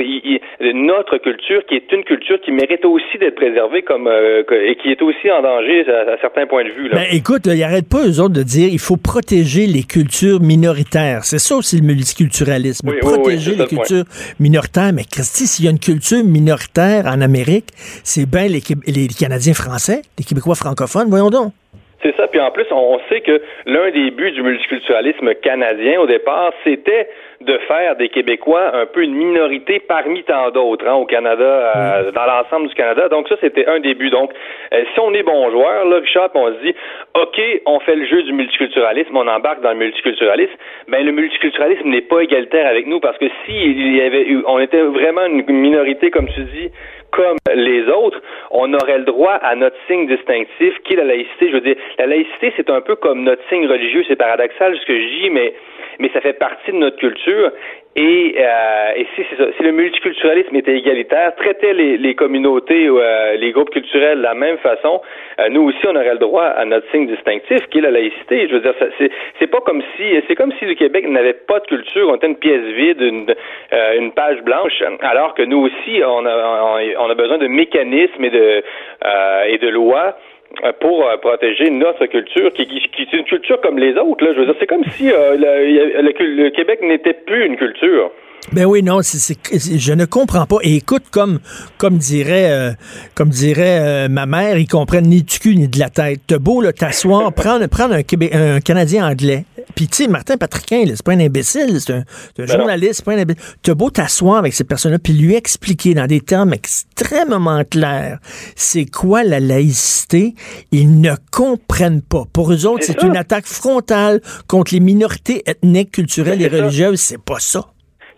notre culture, qui est une culture qui mérite aussi d'être préservée comme euh, et qui est aussi en danger à, à certains points de vue. Là. Ben, écoute, ils n'arrêtent pas, eux autres, de dire il faut protéger les cultures minoritaires. C'est ça aussi le multiculturalisme. Oui, oui, oui, protéger les point. cultures minoritaires. Mais Christy, s'il y a une culture minoritaire en Amérique, c'est bien les Canadiens français, les Québécois francophones, voyons donc. C'est ça. Puis en plus, on sait que l'un des buts du multiculturalisme canadien au départ, c'était de faire des Québécois un peu une minorité parmi tant d'autres hein, au Canada, euh, dans l'ensemble du Canada. Donc ça, c'était un des buts. Donc, euh, si on est bon joueur, là, Richard, on se dit, OK, on fait le jeu du multiculturalisme, on embarque dans le multiculturalisme, ben le multiculturalisme n'est pas égalitaire avec nous parce que si il y avait eu, on était vraiment une minorité, comme tu dis, comme les autres, on aurait le droit à notre signe distinctif qui est la laïcité. Je veux dire, la laïcité, c'est un peu comme notre signe religieux. C'est paradoxal ce que je dis, mais mais ça fait partie de notre culture. Et, euh, et si, si, le multiculturalisme était égalitaire, traitait les, les communautés ou euh, les groupes culturels de la même façon, euh, nous aussi on aurait le droit à notre signe distinctif qui est la laïcité. Je veux dire, c'est, pas comme si c'est comme si le Québec n'avait pas de culture, on était une pièce vide, une, euh, une page blanche, alors que nous aussi on a, on a besoin de mécanismes et de et de lois euh, pour euh, protéger notre culture, qui, est une culture comme les autres. Là. Je veux dire, c'est comme si euh, le Québec n'était plus une culture. Ben oui, non, c'est, je ne comprends pas. Et écoute, comme, comme dirait, euh, comme dirait euh, ma mère, ils comprennent ni du cul ni de la tête. T'as beau t'asseoir, prendre, prendre un, Québé un Canadien anglais. Puis tu sais, Martin Patriquin, c'est pas un imbécile, c'est un, ben journaliste, c'est pas un imbécile. T'as beau t'asseoir avec ces personnes-là, puis lui expliquer dans des termes extrêmement clairs c'est quoi la laïcité, ils ne comprennent pas. Pour eux autres, c'est une attaque frontale contre les minorités ethniques, culturelles et religieuses. C'est pas ça.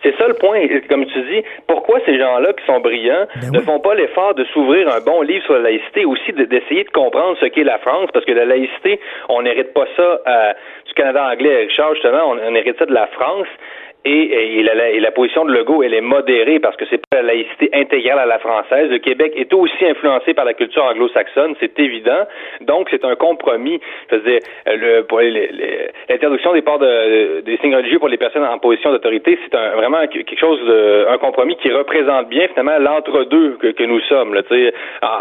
C'est ça le point. Comme tu dis, pourquoi ces gens-là qui sont brillants ben ne font pas l'effort de s'ouvrir un bon livre sur la laïcité, aussi d'essayer de, comprendre ce qu'est la France, parce que la laïcité, on n'hérite pas ça euh, du Canada anglais. Richard, justement, on, on hérite ça de la France. Et, et, la, position de Legault, elle est modérée parce que c'est pas la laïcité intégrale à la française. Le Québec est aussi influencé par la culture anglo-saxonne, c'est évident. Donc, c'est un compromis. C'est-à-dire, le, l'introduction des ports de, des signes religieux pour les personnes en position d'autorité, c'est un, vraiment quelque chose de, un compromis qui représente bien finalement l'entre-deux que, que, nous sommes. Là,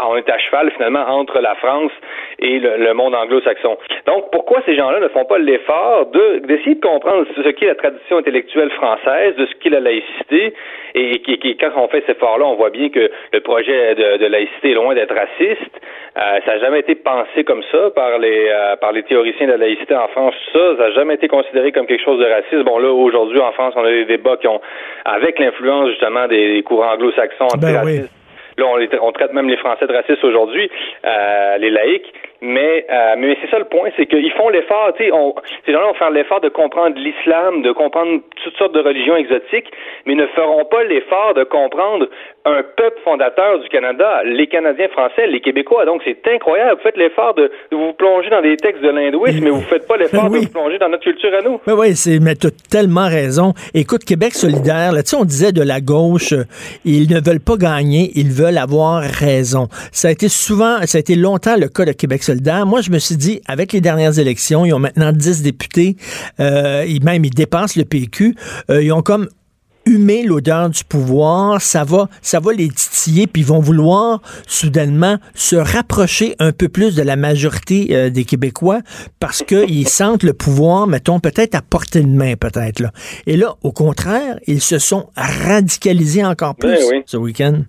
on est à cheval finalement entre la France et le, monde anglo-saxon. Donc, pourquoi ces gens-là ne font pas l'effort de d'essayer de comprendre ce qu'est la tradition intellectuelle française, de ce qu'est la laïcité, et, quand on fait cet effort-là, on voit bien que le projet de, laïcité est loin d'être raciste. Euh, ça n'a jamais été pensé comme ça par les euh, par les théoriciens de la laïcité en France. ça, ça n'a jamais été considéré comme quelque chose de raciste. Bon là, aujourd'hui en France, on a des débats qui ont, avec l'influence justement des, courants anglo-saxons ben Là, on, traite même les Français de racistes aujourd'hui, euh, les laïcs. Mais, euh, mais c'est ça le point, c'est qu'ils font l'effort, tu sais, ces gens-là vont faire l'effort de comprendre l'islam, de comprendre toutes sortes de religions exotiques, mais ne feront pas l'effort de comprendre un peuple fondateur du Canada, les Canadiens français, les Québécois. Donc c'est incroyable. Vous faites l'effort de, vous plonger dans des textes de l'hindouisme, mais vous faites pas l'effort de vous plonger dans notre culture à nous. Mais oui, c'est, mais tu as tellement raison. Écoute, Québec solidaire, là, tu sais, on disait de la gauche, euh, ils ne veulent pas gagner, ils veulent avoir raison. Ça a été souvent, ça a été longtemps le cas de Québec solidaire. Moi, je me suis dit, avec les dernières élections, ils ont maintenant 10 députés, euh, ils, même ils dépassent le PQ, euh, ils ont comme humer l'odeur du pouvoir, ça va, ça va les titiller, puis ils vont vouloir soudainement se rapprocher un peu plus de la majorité euh, des Québécois parce qu'ils sentent le pouvoir, mettons, peut-être à portée de main, peut-être. Là. Et là, au contraire, ils se sont radicalisés encore ben plus ce week-end.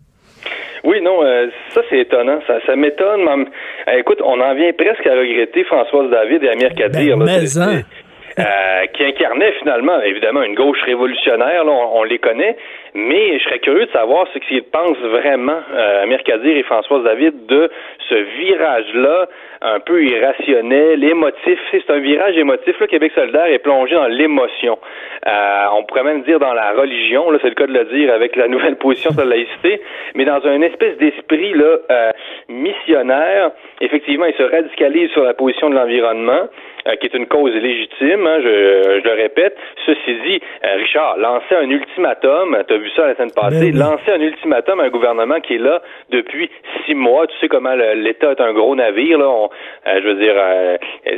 Oui, non, euh, ça c'est étonnant. Ça, ça m'étonne. Euh, écoute, on en vient presque à regretter Françoise David et Amir Kadir. Ben, mais hein. Euh, qui incarnait finalement, évidemment, une gauche révolutionnaire, là, on, les connaît, mais je serais curieux de savoir ce qu'ils pensent vraiment, euh, et Françoise David, de ce virage-là un peu irrationnel, émotif. C'est un virage émotif. Le Québec solidaire est plongé dans l'émotion. Euh, on pourrait même dire dans la religion, là, c'est le cas de le dire avec la nouvelle position sur la laïcité, mais dans un espèce d'esprit là euh, missionnaire. Effectivement, il se radicalise sur la position de l'environnement. Euh, qui est une cause légitime, hein, je, je, le répète. Ceci dit, euh, Richard, lancer un ultimatum, tu as vu ça la semaine passée, ben lancer un ultimatum à un gouvernement qui est là depuis six mois. Tu sais comment l'État est un gros navire, là. On, euh, je veux dire,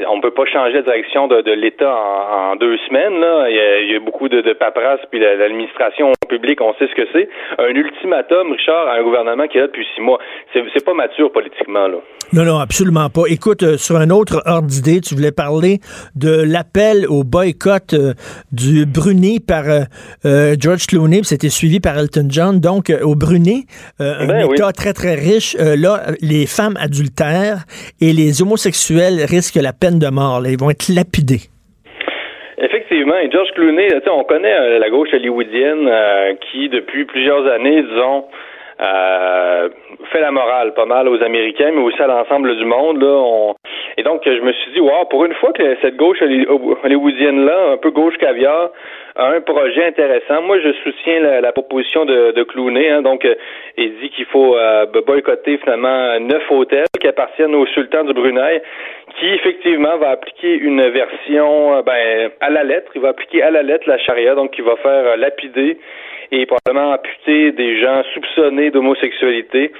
on peut pas changer la direction de, de l'État en, en, deux semaines, là. Il y a, beaucoup de, de paperasse, puis l'administration publique, on sait ce que c'est. Un ultimatum, Richard, à un gouvernement qui est là depuis six mois, c'est pas mature politiquement, là. Non, non, absolument pas. Écoute, sur un autre ordre d'idée, tu voulais parler de l'appel au boycott euh, du Bruni par euh, euh, George Clooney. C'était suivi par Elton John. Donc, au Brunet, un Ben État oui. très, très riche, là, les femmes adultères et les homosexuels risquent la peine de mort. là. Ils vont être lapidés. Effectivement, et George Clooney, on connaît euh, la gauche hollywoodienne euh, qui, depuis plusieurs années, disons, euh, fait la morale pas mal aux Américains, mais aussi à l'ensemble du monde. Là, on... Et donc, je me suis dit, wow, pour une fois que cette gauche holly- hollywoodienne-là, un peu gauche caviar, a un projet intéressant. Moi, je soutiens la, la proposition de, de Clooney. Hein, donc, euh, il dit qu'il faut euh, boycotter finalement neuf hôtels qui appartiennent au sultan du Brunei, qui effectivement va appliquer une version euh, ben, à la lettre. Il va appliquer à la lettre la charia, donc il va faire lapider et probablement amputer des gens soupçonnés d'homosexualité.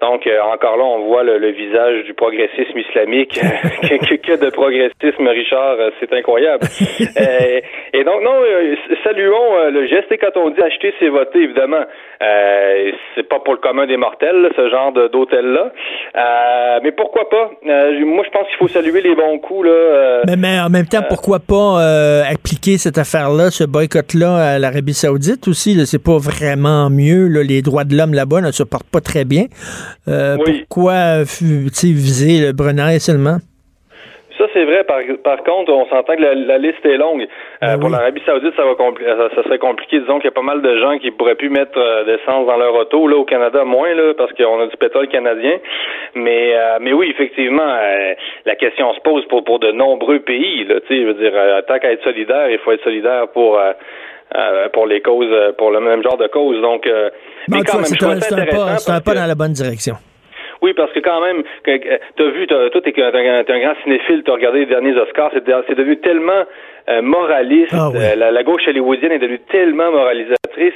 Donc, euh, encore là, on voit le, le visage du progressisme islamique. que, que- que de progressisme, Richard, euh, c'est incroyable. Euh, et donc, non, euh, saluons euh, le geste. Et quand on dit acheter, c'est voter, évidemment, euh, c'est pas pour le commun des mortels, là, ce genre d'hôtel-là. Euh, mais pourquoi pas? Euh, moi, je pense qu'il faut saluer les bons coups. Là, euh, Mais, mais en même temps, pourquoi pas euh, appliquer cette affaire-là, ce boycott-là à l'Arabie Saoudite aussi? C'est pas vraiment mieux. là. Les droits de l'homme là-bas ne se portent pas très bien. Euh, Oui. Pourquoi sais, viser le Brunei seulement? Ça, c'est vrai. Par, par contre, on s'entend que la, la liste est longue. Euh, Ben Pour l'Arabie Saoudite, ça va compli- ça, ça serait compliqué. Disons qu'il y a pas mal de gens qui pourraient plus mettre euh, d'essence dans leur auto. Là, au Canada, moins, là, parce qu'on a du pétrole canadien. Mais, euh, mais oui, effectivement, la question se pose pour, pour de nombreux pays. Là, je veux dire, tant qu'à être solidaire, il faut être solidaire pour. Euh, pour les causes, euh, pour le même genre de cause. Donc, euh, Mais quand même, c'est un, un pas, un pas que- dans la bonne direction. oui, parce que quand même, t'as vu, t'as- toi, t'es un, un grand cinéphile, t'as regardé les derniers Oscars, c'est devenu tellement euh, moraliste, Ah oui. la, la gauche hollywoodienne est devenue tellement moralisatrice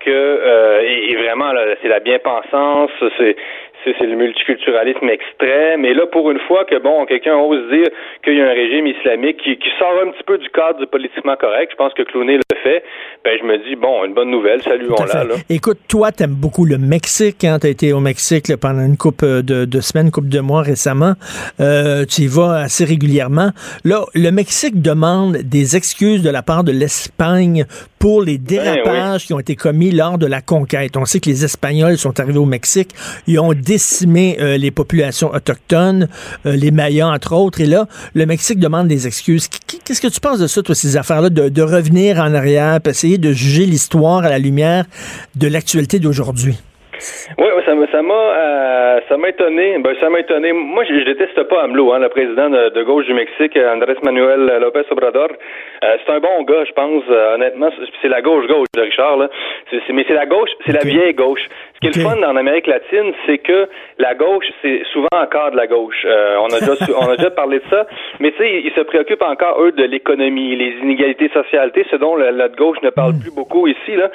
que, euh, et, et vraiment, c'est la bien-pensance, c'est c'est le multiculturalisme extrême. Et là, pour une fois que, bon, quelqu'un ose dire qu'il y a un régime islamique qui, qui sort un petit peu du cadre du politiquement correct, je pense que Clooney le fait, ben je me dis, bon, une bonne nouvelle, saluons-la. Écoute, toi, t'aimes beaucoup le Mexique. Hein? Tu as été au Mexique là, pendant une couple de, de semaines, couple de mois récemment. Euh, tu y vas assez régulièrement. Là, le Mexique demande des excuses de la part de l'Espagne pour les dérapages qui ont été commis lors de la conquête. On sait que les Espagnols sont arrivés au Mexique. Ils ont décimé euh, les populations autochtones, euh, les Mayas, entre autres. Et là, le Mexique demande des excuses. Qu- Qu'est-ce que tu penses de ça, toi, ces affaires-là, de, de revenir en arrière, puis essayer de juger l'histoire à la lumière de l'actualité d'aujourd'hui? Oui, ouais, ça m'a ça m'a euh, ça m'a étonné. Ben ça m'a étonné. Moi, je, je déteste pas AMLO, hein, le président de, de gauche du Mexique, Andrés Manuel López Obrador. Euh, c'est un bon gars, je pense. Euh, honnêtement, c'est- la gauche gauche de Richard là. Mais c'est la gauche, c'est la vieille gauche. Ce qui est le fun en Amérique latine, c'est que la gauche, c'est souvent encore de la gauche. Euh, on a déjà on a déjà parlé de ça. Mais tu sais, ils se préoccupent encore eux de l'économie, les inégalités sociales, ce dont la, la gauche ne parle plus beaucoup ici là.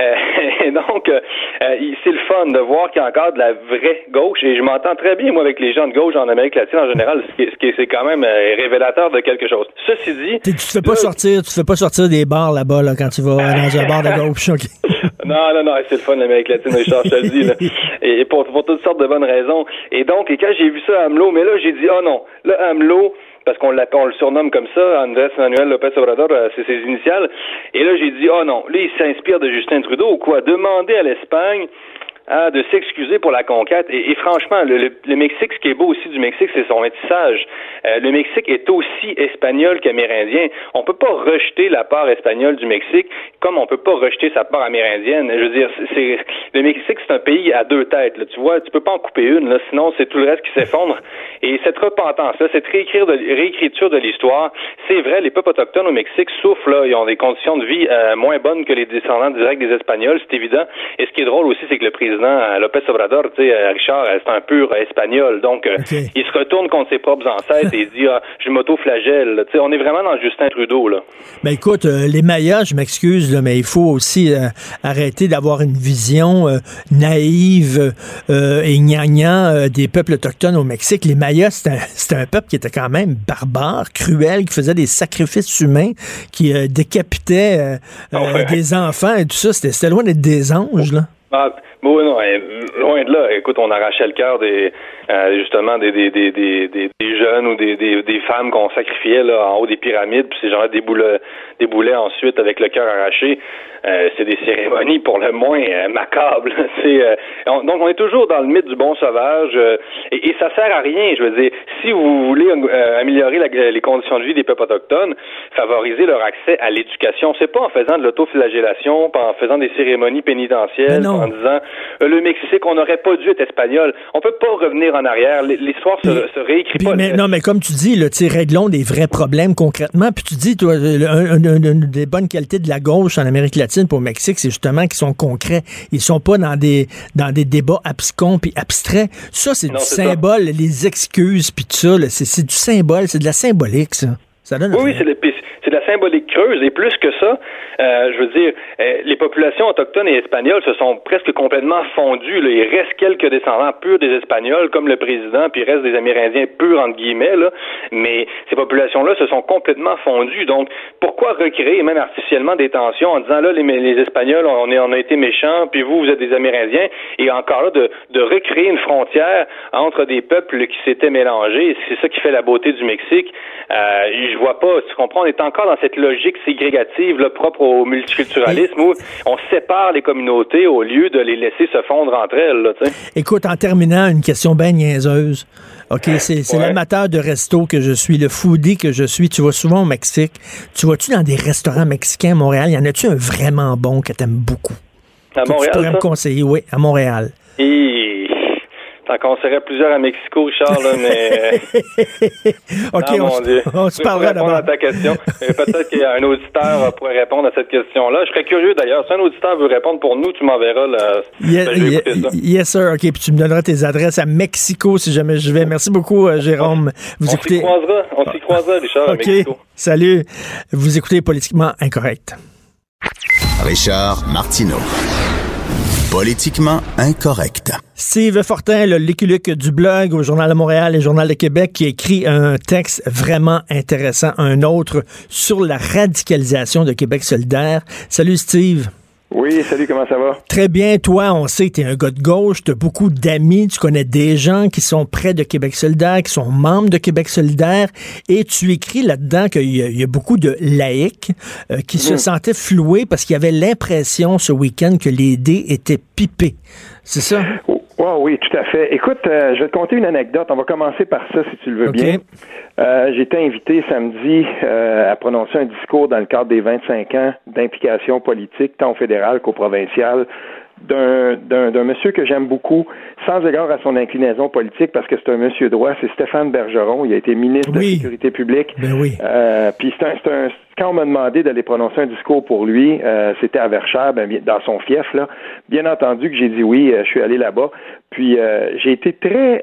Euh, et donc, euh, euh, c'est le fun de voir qu'il y a encore de la vraie gauche. Et je m'entends très bien moi avec les gens de gauche en Amérique latine en général, ce qui, est- ce qui est- c'est quand même euh, révélateur de quelque chose. Ceci dit, Tu te fais pas là, sortir, tu te fais pas sortir des bars là-bas là, quand tu vas dans un bar de gauche. ok? Non, non, non, c'est le fun l'Amérique latine, Richard, te le dis, là. Et pour, pour toutes sortes de bonnes raisons. Et donc, et quand j'ai vu ça à AMLO, mais là, j'ai dit, oh non, là, AMLO, parce qu'on l'appelle, on le surnomme comme ça, Andrés Manuel López Obrador, euh, c'est ses initiales. Et là, j'ai dit, oh non, là, il s'inspire de Justin Trudeau ou quoi? Demander à l'Espagne hein, de s'excuser pour la conquête. Et, et franchement, le, le- le Mexique, ce qui est beau aussi du Mexique, c'est son métissage. Euh, le Mexique est aussi espagnol qu'amérindien. On peut pas rejeter la part espagnole du Mexique comme on peut pas rejeter sa part amérindienne. Je veux dire, c'est le Mexique, c'est un pays à deux têtes. Là. Tu vois, tu peux pas en couper une, là, sinon c'est tout le reste qui s'effondre. Et cette repentance-là, cette de- réécriture de l'histoire, c'est vrai, les peuples autochtones au Mexique souffrent, là, ils ont des conditions de vie euh, moins bonnes que les descendants directs des Espagnols, c'est évident. Et ce qui est drôle aussi, c'est que le président euh, López Obrador, tu sais, Richard, c'est un pur espagnol. Donc, euh, il se retourne contre ses propres ancêtres et il dit, ah, je m'auto-flagelle. Tu sais, on est vraiment dans Justin Trudeau, là. Ben écoute, euh, les Mayas, je m'excuse, mais il faut aussi euh, arrêter d'avoir une vision euh, naïve et gnangnan euh, des peuples autochtones au Mexique. Les Mayas, c'était un, peuple qui était quand même barbare, cruel, qui faisait des sacrifices humains, qui décapitait Ah ouais. des enfants et tout ça. C'était c'était loin d'être des anges, là. Ah, bon, non, eh, loin de là. Écoute, on arrachait le cœur des, euh, justement des, des, des, des, des jeunes ou des, des, des femmes qu'on sacrifiait là, en haut des pyramides, puis ces gens-là déboulaient, déboulaient ensuite avec le cœur arraché. Euh, c'est des cérémonies pour le moins euh, macables. C'est donc on est toujours dans le mythe du bon sauvage et, et, ça sert à rien. Je veux dire, si vous voulez améliorer les conditions de vie des peuples autochtones, favoriser leur accès à l'éducation, c'est pas en faisant de l'autoflagellation, pas en faisant des cérémonies pénitentielles, en disant le Mexique on n'aurait pas dû être espagnol. On peut pas revenir en arrière. L'histoire se, se, réécrit pas. Mais, non, mais comme tu dis, là, réglons des vrais problèmes concrètement. Puis tu dis, toi, une des bonnes qualités de la gauche en Amérique latine pour le Mexique, c'est justement qu'ils sont concrets. Ils sont pas dans des dans des débats abscons puis abstraits. Ça, c'est du symbole, les excuses puis tout ça. C'est du symbole, c'est de la symbolique, ça. ça donne oui, oui, c'est de la symbolique creuse. Et plus que ça, euh, je veux dire, euh, les populations autochtones et espagnoles se sont presque complètement fondues. Là. Il reste quelques descendants purs des Espagnols, comme le président, puis il reste des Amérindiens purs, entre guillemets. Là. Mais ces populations-là se sont complètement fondues. Donc, pourquoi recréer, même artificiellement, des tensions en disant, là, les, les Espagnols, on, est, on a été méchants, puis vous, vous êtes des Amérindiens, et encore là, de, de recréer une frontière entre des peuples qui s'étaient mélangés. C'est ça qui fait la beauté du Mexique. Euh, je vois pas, tu comprends, on est encore dans cette logique ségrégative là, propre au multiculturalisme où on sépare les communautés au lieu de les laisser se fondre entre elles. Là, Écoute, en terminant, une question bien niaiseuse. OK, c'est l'amateur de resto que je suis, le foodie que je suis. Tu vas souvent au Mexique. Tu vas-tu dans des restaurants mexicains à Montréal? Y en a-tu un vraiment bon que tu aimes beaucoup? À Montréal? Tu pourrais me conseiller, oui, à Montréal. Et T'en conseillerais plusieurs à Mexico, Charles, mais. OK, on, on, se parlera d'abord. à ta question. Peut-être qu'il y a un auditeur qui pourrait répondre à cette question-là. Je serais curieux d'ailleurs. Si un auditeur veut répondre pour nous, tu m'enverras la. Yes, yes, sir. OK, puis tu me donneras tes adresses à Mexico si jamais je vais. Merci beaucoup, euh, Jérôme. Vous on écoutez. S'y croisera. On s'y croisera, Richard, à Mexico. Salut. Vous écoutez Politiquement Incorrect. Richard Martineau. Politiquement incorrect. Steve Fortin, le l'éculuc du blog au Journal de Montréal et Journal de Québec, qui écrit un texte vraiment intéressant, un autre, sur la radicalisation de Québec solidaire. Salut Steve. Oui, salut, comment ça va? Très bien. Toi, on sait que tu es un gars de gauche, tu as beaucoup d'amis, tu connais des gens qui sont près de Québec solidaire, qui sont membres de Québec solidaire, et tu écris là-dedans qu'il y, a beaucoup de laïcs euh, qui se mm. sentaient floués parce qu'ils avaient l'impression ce week-end que les dés étaient pipés. C'est ça? Oui, tout à fait. Écoute, euh, je vais te conter une anecdote. On va commencer par ça, si tu le veux bien. Euh, j'ai été invité samedi euh, à prononcer un discours dans le cadre des 25 ans d'implication politique, tant au fédéral qu'au provincial, d'un, d'un, monsieur que j'aime beaucoup, sans égard à son inclinaison politique, parce que c'est un monsieur droit, c'est Stéphane Bergeron. Il a été ministre de la Sécurité publique. Ben oui. puis c'est un, c'est un, quand on m'a demandé d'aller prononcer un discours pour lui, euh, c'était à Verchères, ben, dans son fief, là. Bien entendu que j'ai dit oui, euh, je suis allé là-bas. Puis euh, j'ai été très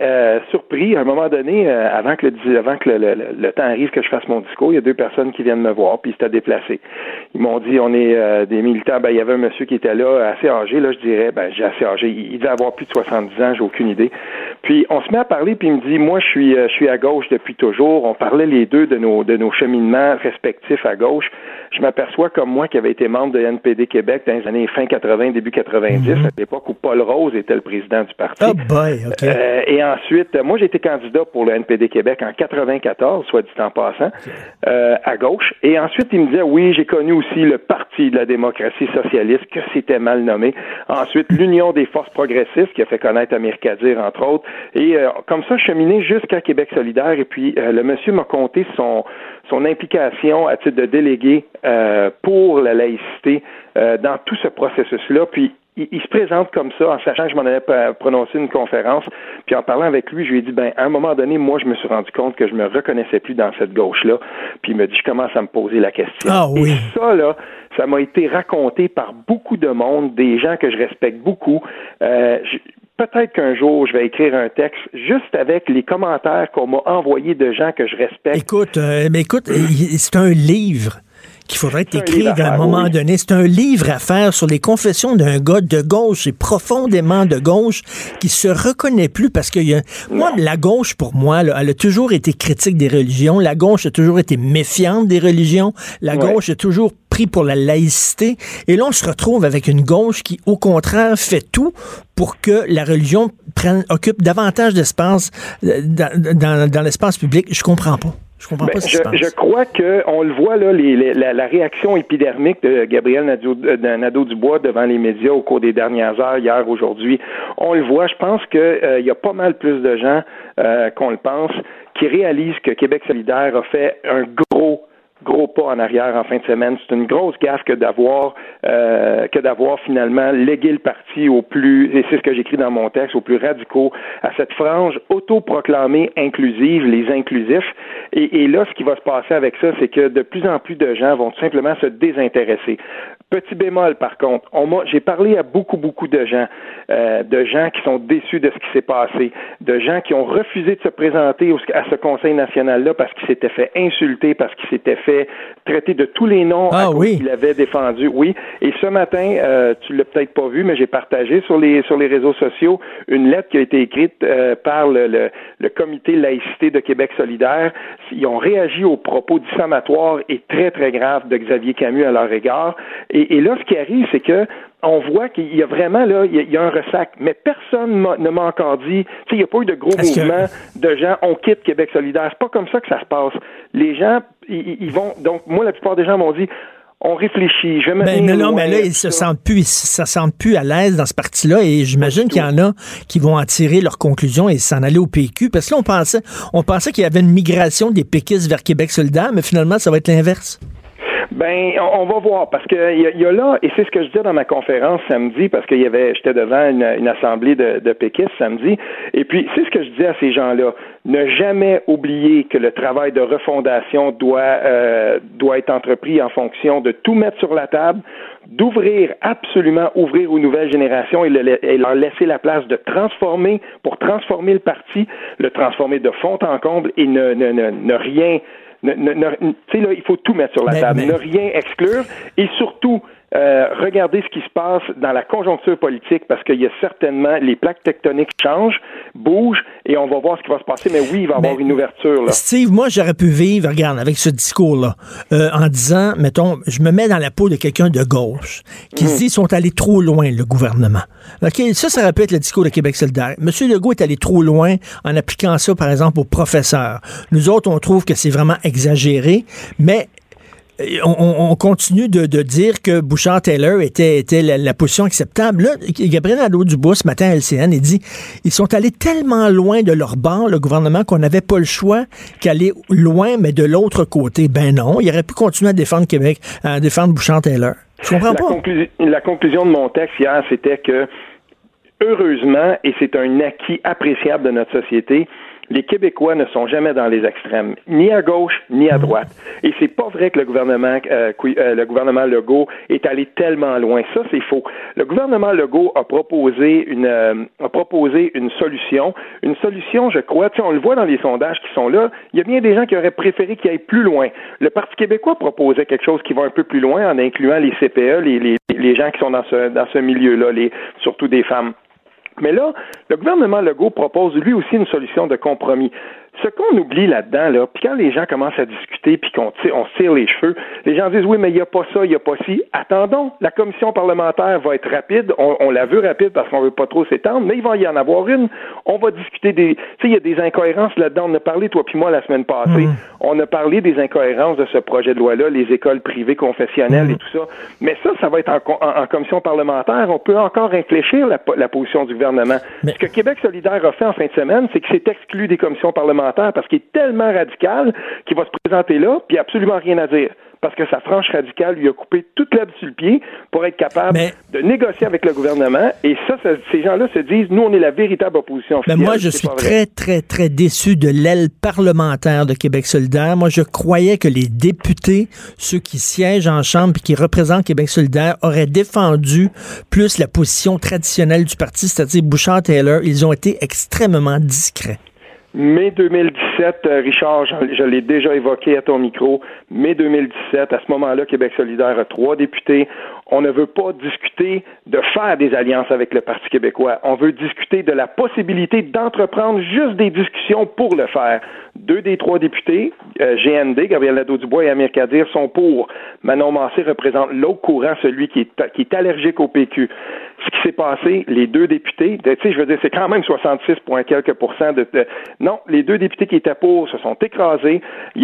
surpris à un moment donné, avant que, le, avant que le, temps arrive que je fasse mon discours, il y a deux personnes qui viennent me voir, puis c'était déplacé. Ils m'ont dit on est des militants. Ben, il y avait un monsieur qui était là, assez âgé, là, je dirais, ben j'ai assez âgé. Il devait avoir plus de 70 ans, j'ai aucune idée. Puis on se met à parler, puis il me dit Moi, je suis je suis à gauche depuis toujours. On parlait les deux de nos de nos cheminements respectifs à gauche, je m'aperçois comme moi qui avait été membre de NPD Québec dans les années fin 80, début 90, mhm. à l'époque où Paul Rose était le président du parti. Oh boy, euh, et ensuite, moi j'ai été candidat pour le NPD Québec en 94, soit dit en passant, euh, à gauche. Et ensuite, il me disait, oui, j'ai connu aussi le Parti de la démocratie socialiste, que c'était mal nommé. Ensuite, l'Union des forces progressistes, qui a fait connaître Amir Kadir, entre autres. Et euh, comme ça, cheminé jusqu'à Québec solidaire. Et puis, le monsieur m'a conté son son implication à titre de délégué euh, pour la laïcité euh, dans tout ce processus-là. Puis il, se présente comme ça, en sachant que je m'en avais prononcé une conférence. Puis en parlant avec lui, je lui ai dit, ben, à un moment donné, moi, je me suis rendu compte que je me reconnaissais plus dans cette gauche-là. Puis il me dit, je commence à me poser la question. Ah oui. Et ça, là, ça m'a été raconté par beaucoup de monde, des gens que je respecte beaucoup. Euh, peut-être qu'un jour, je vais écrire un texte juste avec les commentaires qu'on m'a envoyés de gens que je respecte. Écoute, euh, mais écoute, c'est un livre qu'il faudrait écrire à un moment donné. C'est un livre à faire sur les confessions d'un gars de gauche et profondément de gauche qui se reconnaît plus parce que y a, moi, la gauche, pour moi, elle a toujours été critique des religions. La gauche a toujours été méfiante des religions. La gauche a toujours pris pour la laïcité. Et là, on se retrouve avec une gauche qui, au contraire, fait tout pour que la religion prenne, occupe davantage d'espace euh, dans, dans l'espace public. Je comprends pas. Je comprends Ben, pas ce qui je, crois que on le voit là, les- les- la, la réaction épidermique de Gabriel Nadeau- euh, Nadeau-Dubois devant les médias au cours des dernières heures, hier, aujourd'hui. On le voit. Je pense que euh, y a pas mal plus de gens euh, qu'on le pense qui réalisent que Québec solidaire a fait un gros gros pas en arrière en fin de semaine. C'est une grosse gaffe que d'avoir euh, que d'avoir finalement légué le parti au plus et c'est ce que j'écris dans mon texte aux plus radicaux à cette frange autoproclamée inclusive, les inclusifs. Et, et là, ce qui va se passer avec ça, c'est que de plus en plus de gens vont tout simplement se désintéresser. Petit bémol, par contre, on m'a, j'ai parlé à beaucoup, beaucoup de gens, euh, de gens qui sont déçus de ce qui s'est passé, de gens qui ont refusé de se présenter au- à ce Conseil national-là parce qu'ils s'étaient fait insulter, parce qu'ils s'étaient fait traiter de tous les noms Ah oui. qu'ils avaient défendu. Oui. Et ce matin, euh, tu l'as peut-être pas vu, mais j'ai partagé sur les sur les réseaux sociaux une lettre qui a été écrite euh, par le, le, le comité laïcité de Québec solidaire. Ils ont réagi aux propos diffamatoires et très très graves de Xavier Camus à leur égard. Et, et là, ce qui arrive, c'est que on voit qu'il y a vraiment là, il y a, un ressac, mais personne ne m'a encore dit, tu sais, il n'y a pas eu de gros que- mouvements de gens, on quitte Québec solidaire. C'est pas comme ça que ça se passe. Les gens, ils, vont, donc moi, la plupart des gens m'ont dit, on réfléchit, je Ben, mais non, mais là, ils se sentent plus, ils se sentent plus à l'aise dans ce parti-là et j'imagine qu'il y en a qui vont en tirer leurs conclusions et s'en aller au PQ parce que là, on pensait, on pensait qu'il y avait une migration des péquistes vers Québec solidaire, mais finalement, ça va être l'inverse. Ben, on, va voir, parce que il y, a- là, et c'est ce que je disais dans ma conférence samedi, parce qu'il y avait, j'étais devant une, assemblée de, de péquistes samedi, et puis c'est ce que je disais à ces gens-là, ne jamais oublier que le travail de refondation doit euh, doit être entrepris en fonction de tout mettre sur la table, d'ouvrir absolument ouvrir aux nouvelles générations et, le- et leur laisser la place de transformer pour transformer le parti, le transformer de fond en comble et ne rien ne, ne, ne- tu sais, là, il faut tout mettre sur la Mais- table, mais- ne rien exclure. Et surtout euh, regarder ce qui se passe dans la conjoncture politique parce qu'il y a certainement les plaques tectoniques changent, bougent et on va voir ce qui va se passer. Mais oui, il va y avoir Mais- une ouverture là. Steve, moi, j'aurais pu vivre, regarde, avec ce discours-là, euh, en disant, mettons, je me mets dans la peau de quelqu'un de gauche qui se dit ils sont allés trop loin, le gouvernement. OK, ça, ça aurait pu être le discours de Québec solidaire. Monsieur Legault est allé trop loin en appliquant ça, par exemple, aux professeurs. Nous autres, on trouve que c'est vraiment exagéré, mais on, on- on continue de, de dire que Bouchard-Taylor était, était la, la position acceptable. Là, Gabriel Nadeau-Dubois, ce matin à LCN, il dit ils sont allés tellement loin de leur bord, le gouvernement, qu'on n'avait pas le choix qu'aller loin, mais de l'autre côté. Ben non, il aurait pu continuer à défendre Québec, à défendre Bouchard-Taylor. Je comprends La, pas? conclu- la conclusion de mon texte hier, c'était que heureusement, et c'est un acquis appréciable de notre société, les Québécois ne sont jamais dans les extrêmes, ni à gauche ni à droite. Et c'est pas vrai que le gouvernement, euh, euh, le gouvernement Legault est allé tellement loin. Ça, c'est faux. Le gouvernement Legault a proposé une, euh, a proposé une solution, une solution, je crois. Tu sais, on le voit dans les sondages qui sont là. Il y a bien des gens qui auraient préféré qu'il aille plus loin. Le Parti québécois proposait quelque chose qui va un peu plus loin en incluant les CPE, les, les, les gens qui sont dans ce, dans ce milieu-là, les, surtout des femmes. Mais là, le gouvernement Legault propose lui aussi une solution de compromis. Ce qu'on oublie là-dedans, là, puis quand les gens commencent à discuter puis qu'on on se tire les cheveux, les gens disent oui, mais il n'y a pas ça, il n'y a pas ci. Attendons, la commission parlementaire va être rapide. On, on la veut rapide parce qu'on veut pas trop s'étendre, mais il va y en avoir une. On va discuter des. Tu sais, il y a des incohérences là-dedans. On a parlé, toi puis moi, la semaine passée. On a parlé des incohérences de ce projet de loi-là, les écoles privées confessionnelles et tout ça. Mais ça, ça va être en, co- en- en commission parlementaire. On peut encore infléchir la, la position du gouvernement. Mais- Ce que Québec solidaire a fait en fin de semaine, c'est que c'est exclu des commissions parlementaires parce qu'il est tellement radical qu'il va se présenter là, puis absolument rien à dire. Parce que sa franche radicale lui a coupé toute l'herbe sur le pied pour être capable Mais- de négocier avec le gouvernement. Et ça, ça- ces gens-là se disent, nous, on est la véritable opposition officielle. moi, je suis très, très, très déçu de l'aile parlementaire de Québec solidaire. Moi, je croyais que les députés, ceux qui siègent en Chambre et qui représentent Québec solidaire, auraient défendu plus la position traditionnelle du parti, c'est-à-dire Bouchard-Taylor. Ils ont été extrêmement discrets. Mai 2017, euh, Richard, je, l'ai déjà évoqué à ton micro, mai 2017, à ce moment-là, Québec solidaire a trois députés. On ne veut pas discuter de faire des alliances avec le Parti québécois. On veut discuter de la possibilité d'entreprendre juste des discussions pour le faire. Deux des trois députés, euh, GND, Gabriel Nadeau-Dubois et Amir Kadir, sont pour. Manon Massé représente l'autre courant, celui qui est, qui est allergique au PQ ce qui s'est passé, les deux députés, tu sais, je veux dire, c'est quand même 66, quelques pourcents de, Non, les deux députés qui étaient pour se sont écrasés.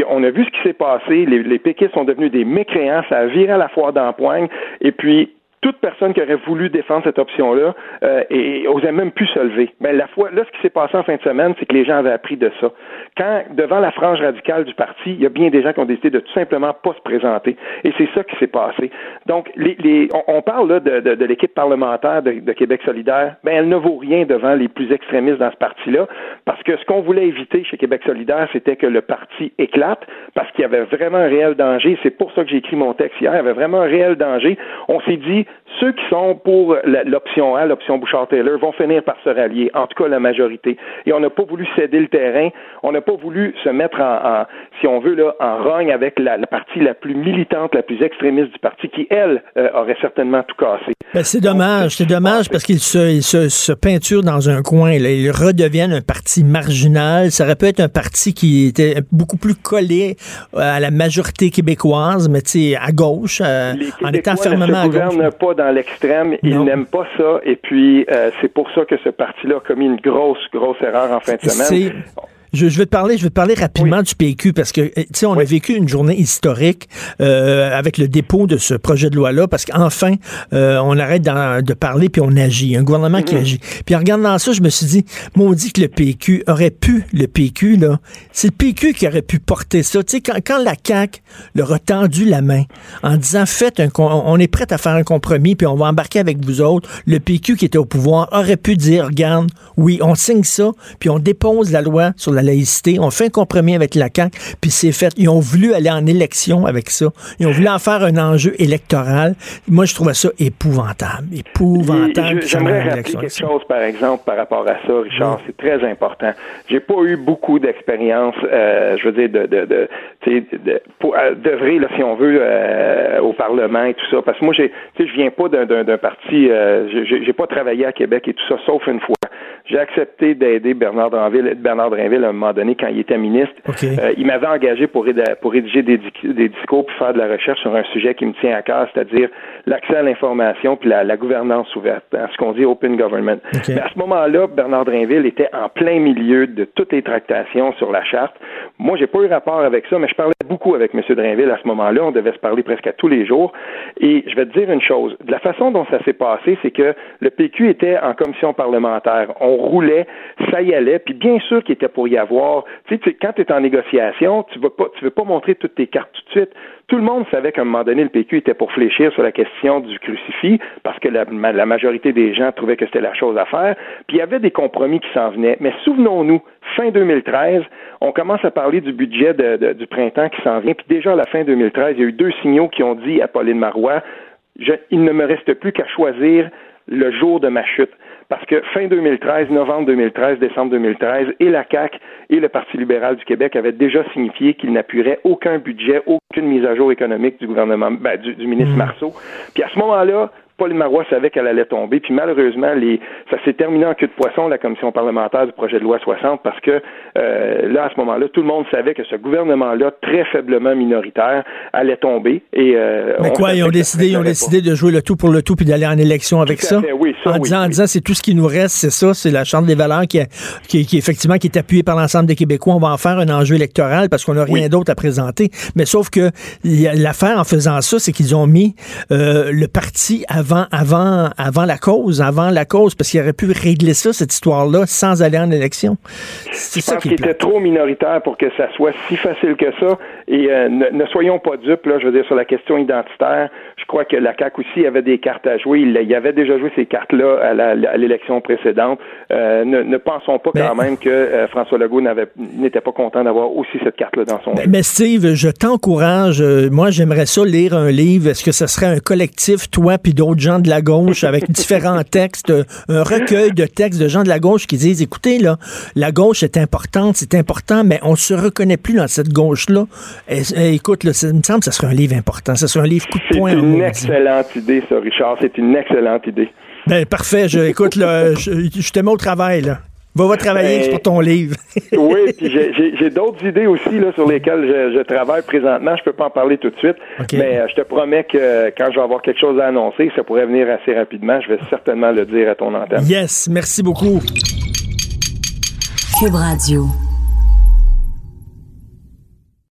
On a vu ce qui s'est passé. Les, les sont devenus des mécréants. Ça a viré à la fois d'empoigne. Et puis, toute personne qui aurait voulu défendre cette option-là euh, et, osait même plus se lever. Mais la fois, là, ce qui s'est passé en fin de semaine, c'est que les gens avaient appris de ça. Quand, devant la frange radicale du parti, il y a bien des gens qui ont décidé de tout simplement pas se présenter. Et c'est ça qui s'est passé. Donc, les, les, on, parle là de, de, de l'équipe parlementaire de, de, Québec solidaire. Ben, elle ne vaut rien devant les plus extrémistes dans ce parti-là, parce que ce qu'on voulait éviter chez Québec solidaire, c'était que le parti éclate, parce qu'il y avait vraiment un réel danger. C'est pour ça que j'ai écrit mon texte hier. Il y avait vraiment un réel danger. On s'est dit, ceux qui sont pour l'option A, l'option Bouchard-Taylor, vont finir par se rallier, en tout cas la majorité. Et on n'a pas voulu céder le terrain, on n'a pas voulu se mettre en, si on veut, là, en rogne avec la, partie la plus militante, la plus extrémiste du parti, qui, elle, euh, aurait certainement tout cassé. Ben, c'est dommage, c'est dommage parce qu'ils se, se, se peinturent dans un coin. Là. Ils redeviennent un parti marginal. Ça aurait pu être un parti qui était beaucoup plus collé euh, à la majorité québécoise, mais à gauche, euh, en étant fermement à gauche dans l'extrême. Ils n'aiment pas ça. Et puis, euh, c'est pour ça que ce parti-là a commis une grosse, grosse erreur en fin de semaine. Je, je, vais te parler, je vais te parler rapidement du PQ parce que eh, tu sais, on a vécu une journée historique euh, avec le dépôt de ce projet de loi-là parce qu'enfin, euh, on arrête de parler puis on agit. Un gouvernement qui agit. Puis en regardant ça, je me suis dit, maudit que le PQ aurait pu, le PQ là, c'est le PQ qui aurait pu porter ça. Tu sais, quand, quand la CAC leur a tendu la main en disant, faites un, on est prêt à faire un compromis puis on va embarquer avec vous autres. Le PQ qui était au pouvoir aurait pu dire, regarde, oui, on signe ça puis on dépose la loi sur la laïcité. On fait un compromis avec la CAQ, puis c'est fait. Ils ont voulu aller en élection avec ça. Ils ont voulu en faire un enjeu électoral. Moi, je trouvais ça épouvantable. Épouvantable. J'aimerais rappeler quelque chose, par exemple, par rapport à ça, Richard. C'est très important. J'ai pas eu beaucoup d'expérience, euh, je veux dire, de, de, de, de pour euh, si on veut, euh, au Parlement et tout ça. Parce que moi, j'ai, je viens pas d'un parti, euh, j'ai pas travaillé à Québec et tout ça, sauf une fois. J'ai accepté d'aider Bernard Dranville, Bernard Drinville à un moment donné quand il était ministre. Euh, il m'avait engagé pour, pour rédiger des, des, discours pour faire de la recherche sur un sujet qui me tient à cœur, c'est-à-dire l'accès à l'information puis la, la, gouvernance ouverte, hein, ce qu'on dit open government. Mais à ce moment-là, Bernard Drinville était en plein milieu de toutes les tractations sur la charte. Moi, j'ai pas eu rapport avec ça, mais je parlais beaucoup avec M. Drinville à ce moment-là. On devait se parler presque à tous les jours. Et je vais te dire une chose. De la façon dont ça s'est passé, c'est que le PQ était en commission parlementaire. On roulait, ça y allait. Puis bien sûr qu'il était pour y avoir. Tu sais, quand tu es en négociation, tu ne pas, tu veux pas montrer toutes tes cartes tout de suite. Tout le monde savait qu'à un moment donné, le PQ était pour fléchir sur la question du crucifix parce que la, majorité des gens trouvaient que c'était la chose à faire. Puis il y avait des compromis qui s'en venaient. Mais souvenons-nous, fin 2013, on commence à parler du budget du printemps qui s'en vient. Puis déjà à la fin 2013, il y a eu deux signaux qui ont dit à Pauline Marois, il ne me reste plus qu'à choisir le jour de ma chute. Parce que fin 2013, novembre 2013, décembre 2013, et la CAQ et le Parti libéral du Québec avaient déjà signifié qu'ils n'appuieraient aucun budget, aucune mise à jour économique du gouvernement, ben, du, ministre mmh. Marceau. Puis à ce moment-là, Pauline Marois savait qu'elle allait tomber. Puis malheureusement, les, ça s'est terminé en queue de poisson, la commission parlementaire du projet de loi 60, parce que euh, là, à ce moment-là, tout le monde savait que ce gouvernement-là, très faiblement minoritaire, allait tomber. Et, euh, Mais quoi, ils ont décidé, ils ont décidé de jouer le tout pour le tout puis d'aller en élection avec ça? Oui, ça? en, disant, en disant, c'est tout ce qui nous reste, c'est ça, c'est la Chambre des valeurs qui, qui, qui, effectivement, qui est appuyée par l'ensemble des Québécois. On va en faire un enjeu électoral parce qu'on n'a rien d'autre à présenter. Mais sauf que l'affaire en faisant ça, c'est qu'ils ont mis euh, le parti avant, avant avant, la cause, avant la cause, parce qu'il aurait pu régler ça, cette histoire-là, sans aller en élection. C'est ça qui était trop minoritaire pour que ça soit si facile que ça. Et euh, ne, soyons pas dupes, là, je veux dire, sur la question identitaire. Je crois que la CAQ aussi avait des cartes à jouer. Il, y avait déjà joué ces cartes-là à l'élection précédente. Euh, ne, pensons pas quand même que euh, François Legault n'était pas content d'avoir aussi cette carte-là dans son mais, mais Steve, je t'encourage. moi, j'aimerais ça lire un livre. Est-ce que ce serait un collectif, toi puis d'autres gens de la gauche, avec différents textes, un recueil de textes de gens de la gauche qui disent, écoutez, là, la gauche est importante, c'est important, mais on se reconnaît plus dans cette gauche-là. Écoute, là, ça me semble que ce serait un livre important. Ce serait un livre coup de poing. C'est une excellente idée, ça, Richard. C'est une excellente idée. Ben, parfait. Je, écoute, là, je, je te mets au travail, là. Va, va travailler sur ton livre. oui, puis j'ai d'autres idées aussi là, sur lesquelles je, travaille présentement. Je peux pas en parler tout de suite, mais euh, je te promets que quand je vais avoir quelque chose à annoncer, ça pourrait venir assez rapidement. Je vais certainement le dire à ton antenne. Yes, merci beaucoup. Cube Radio.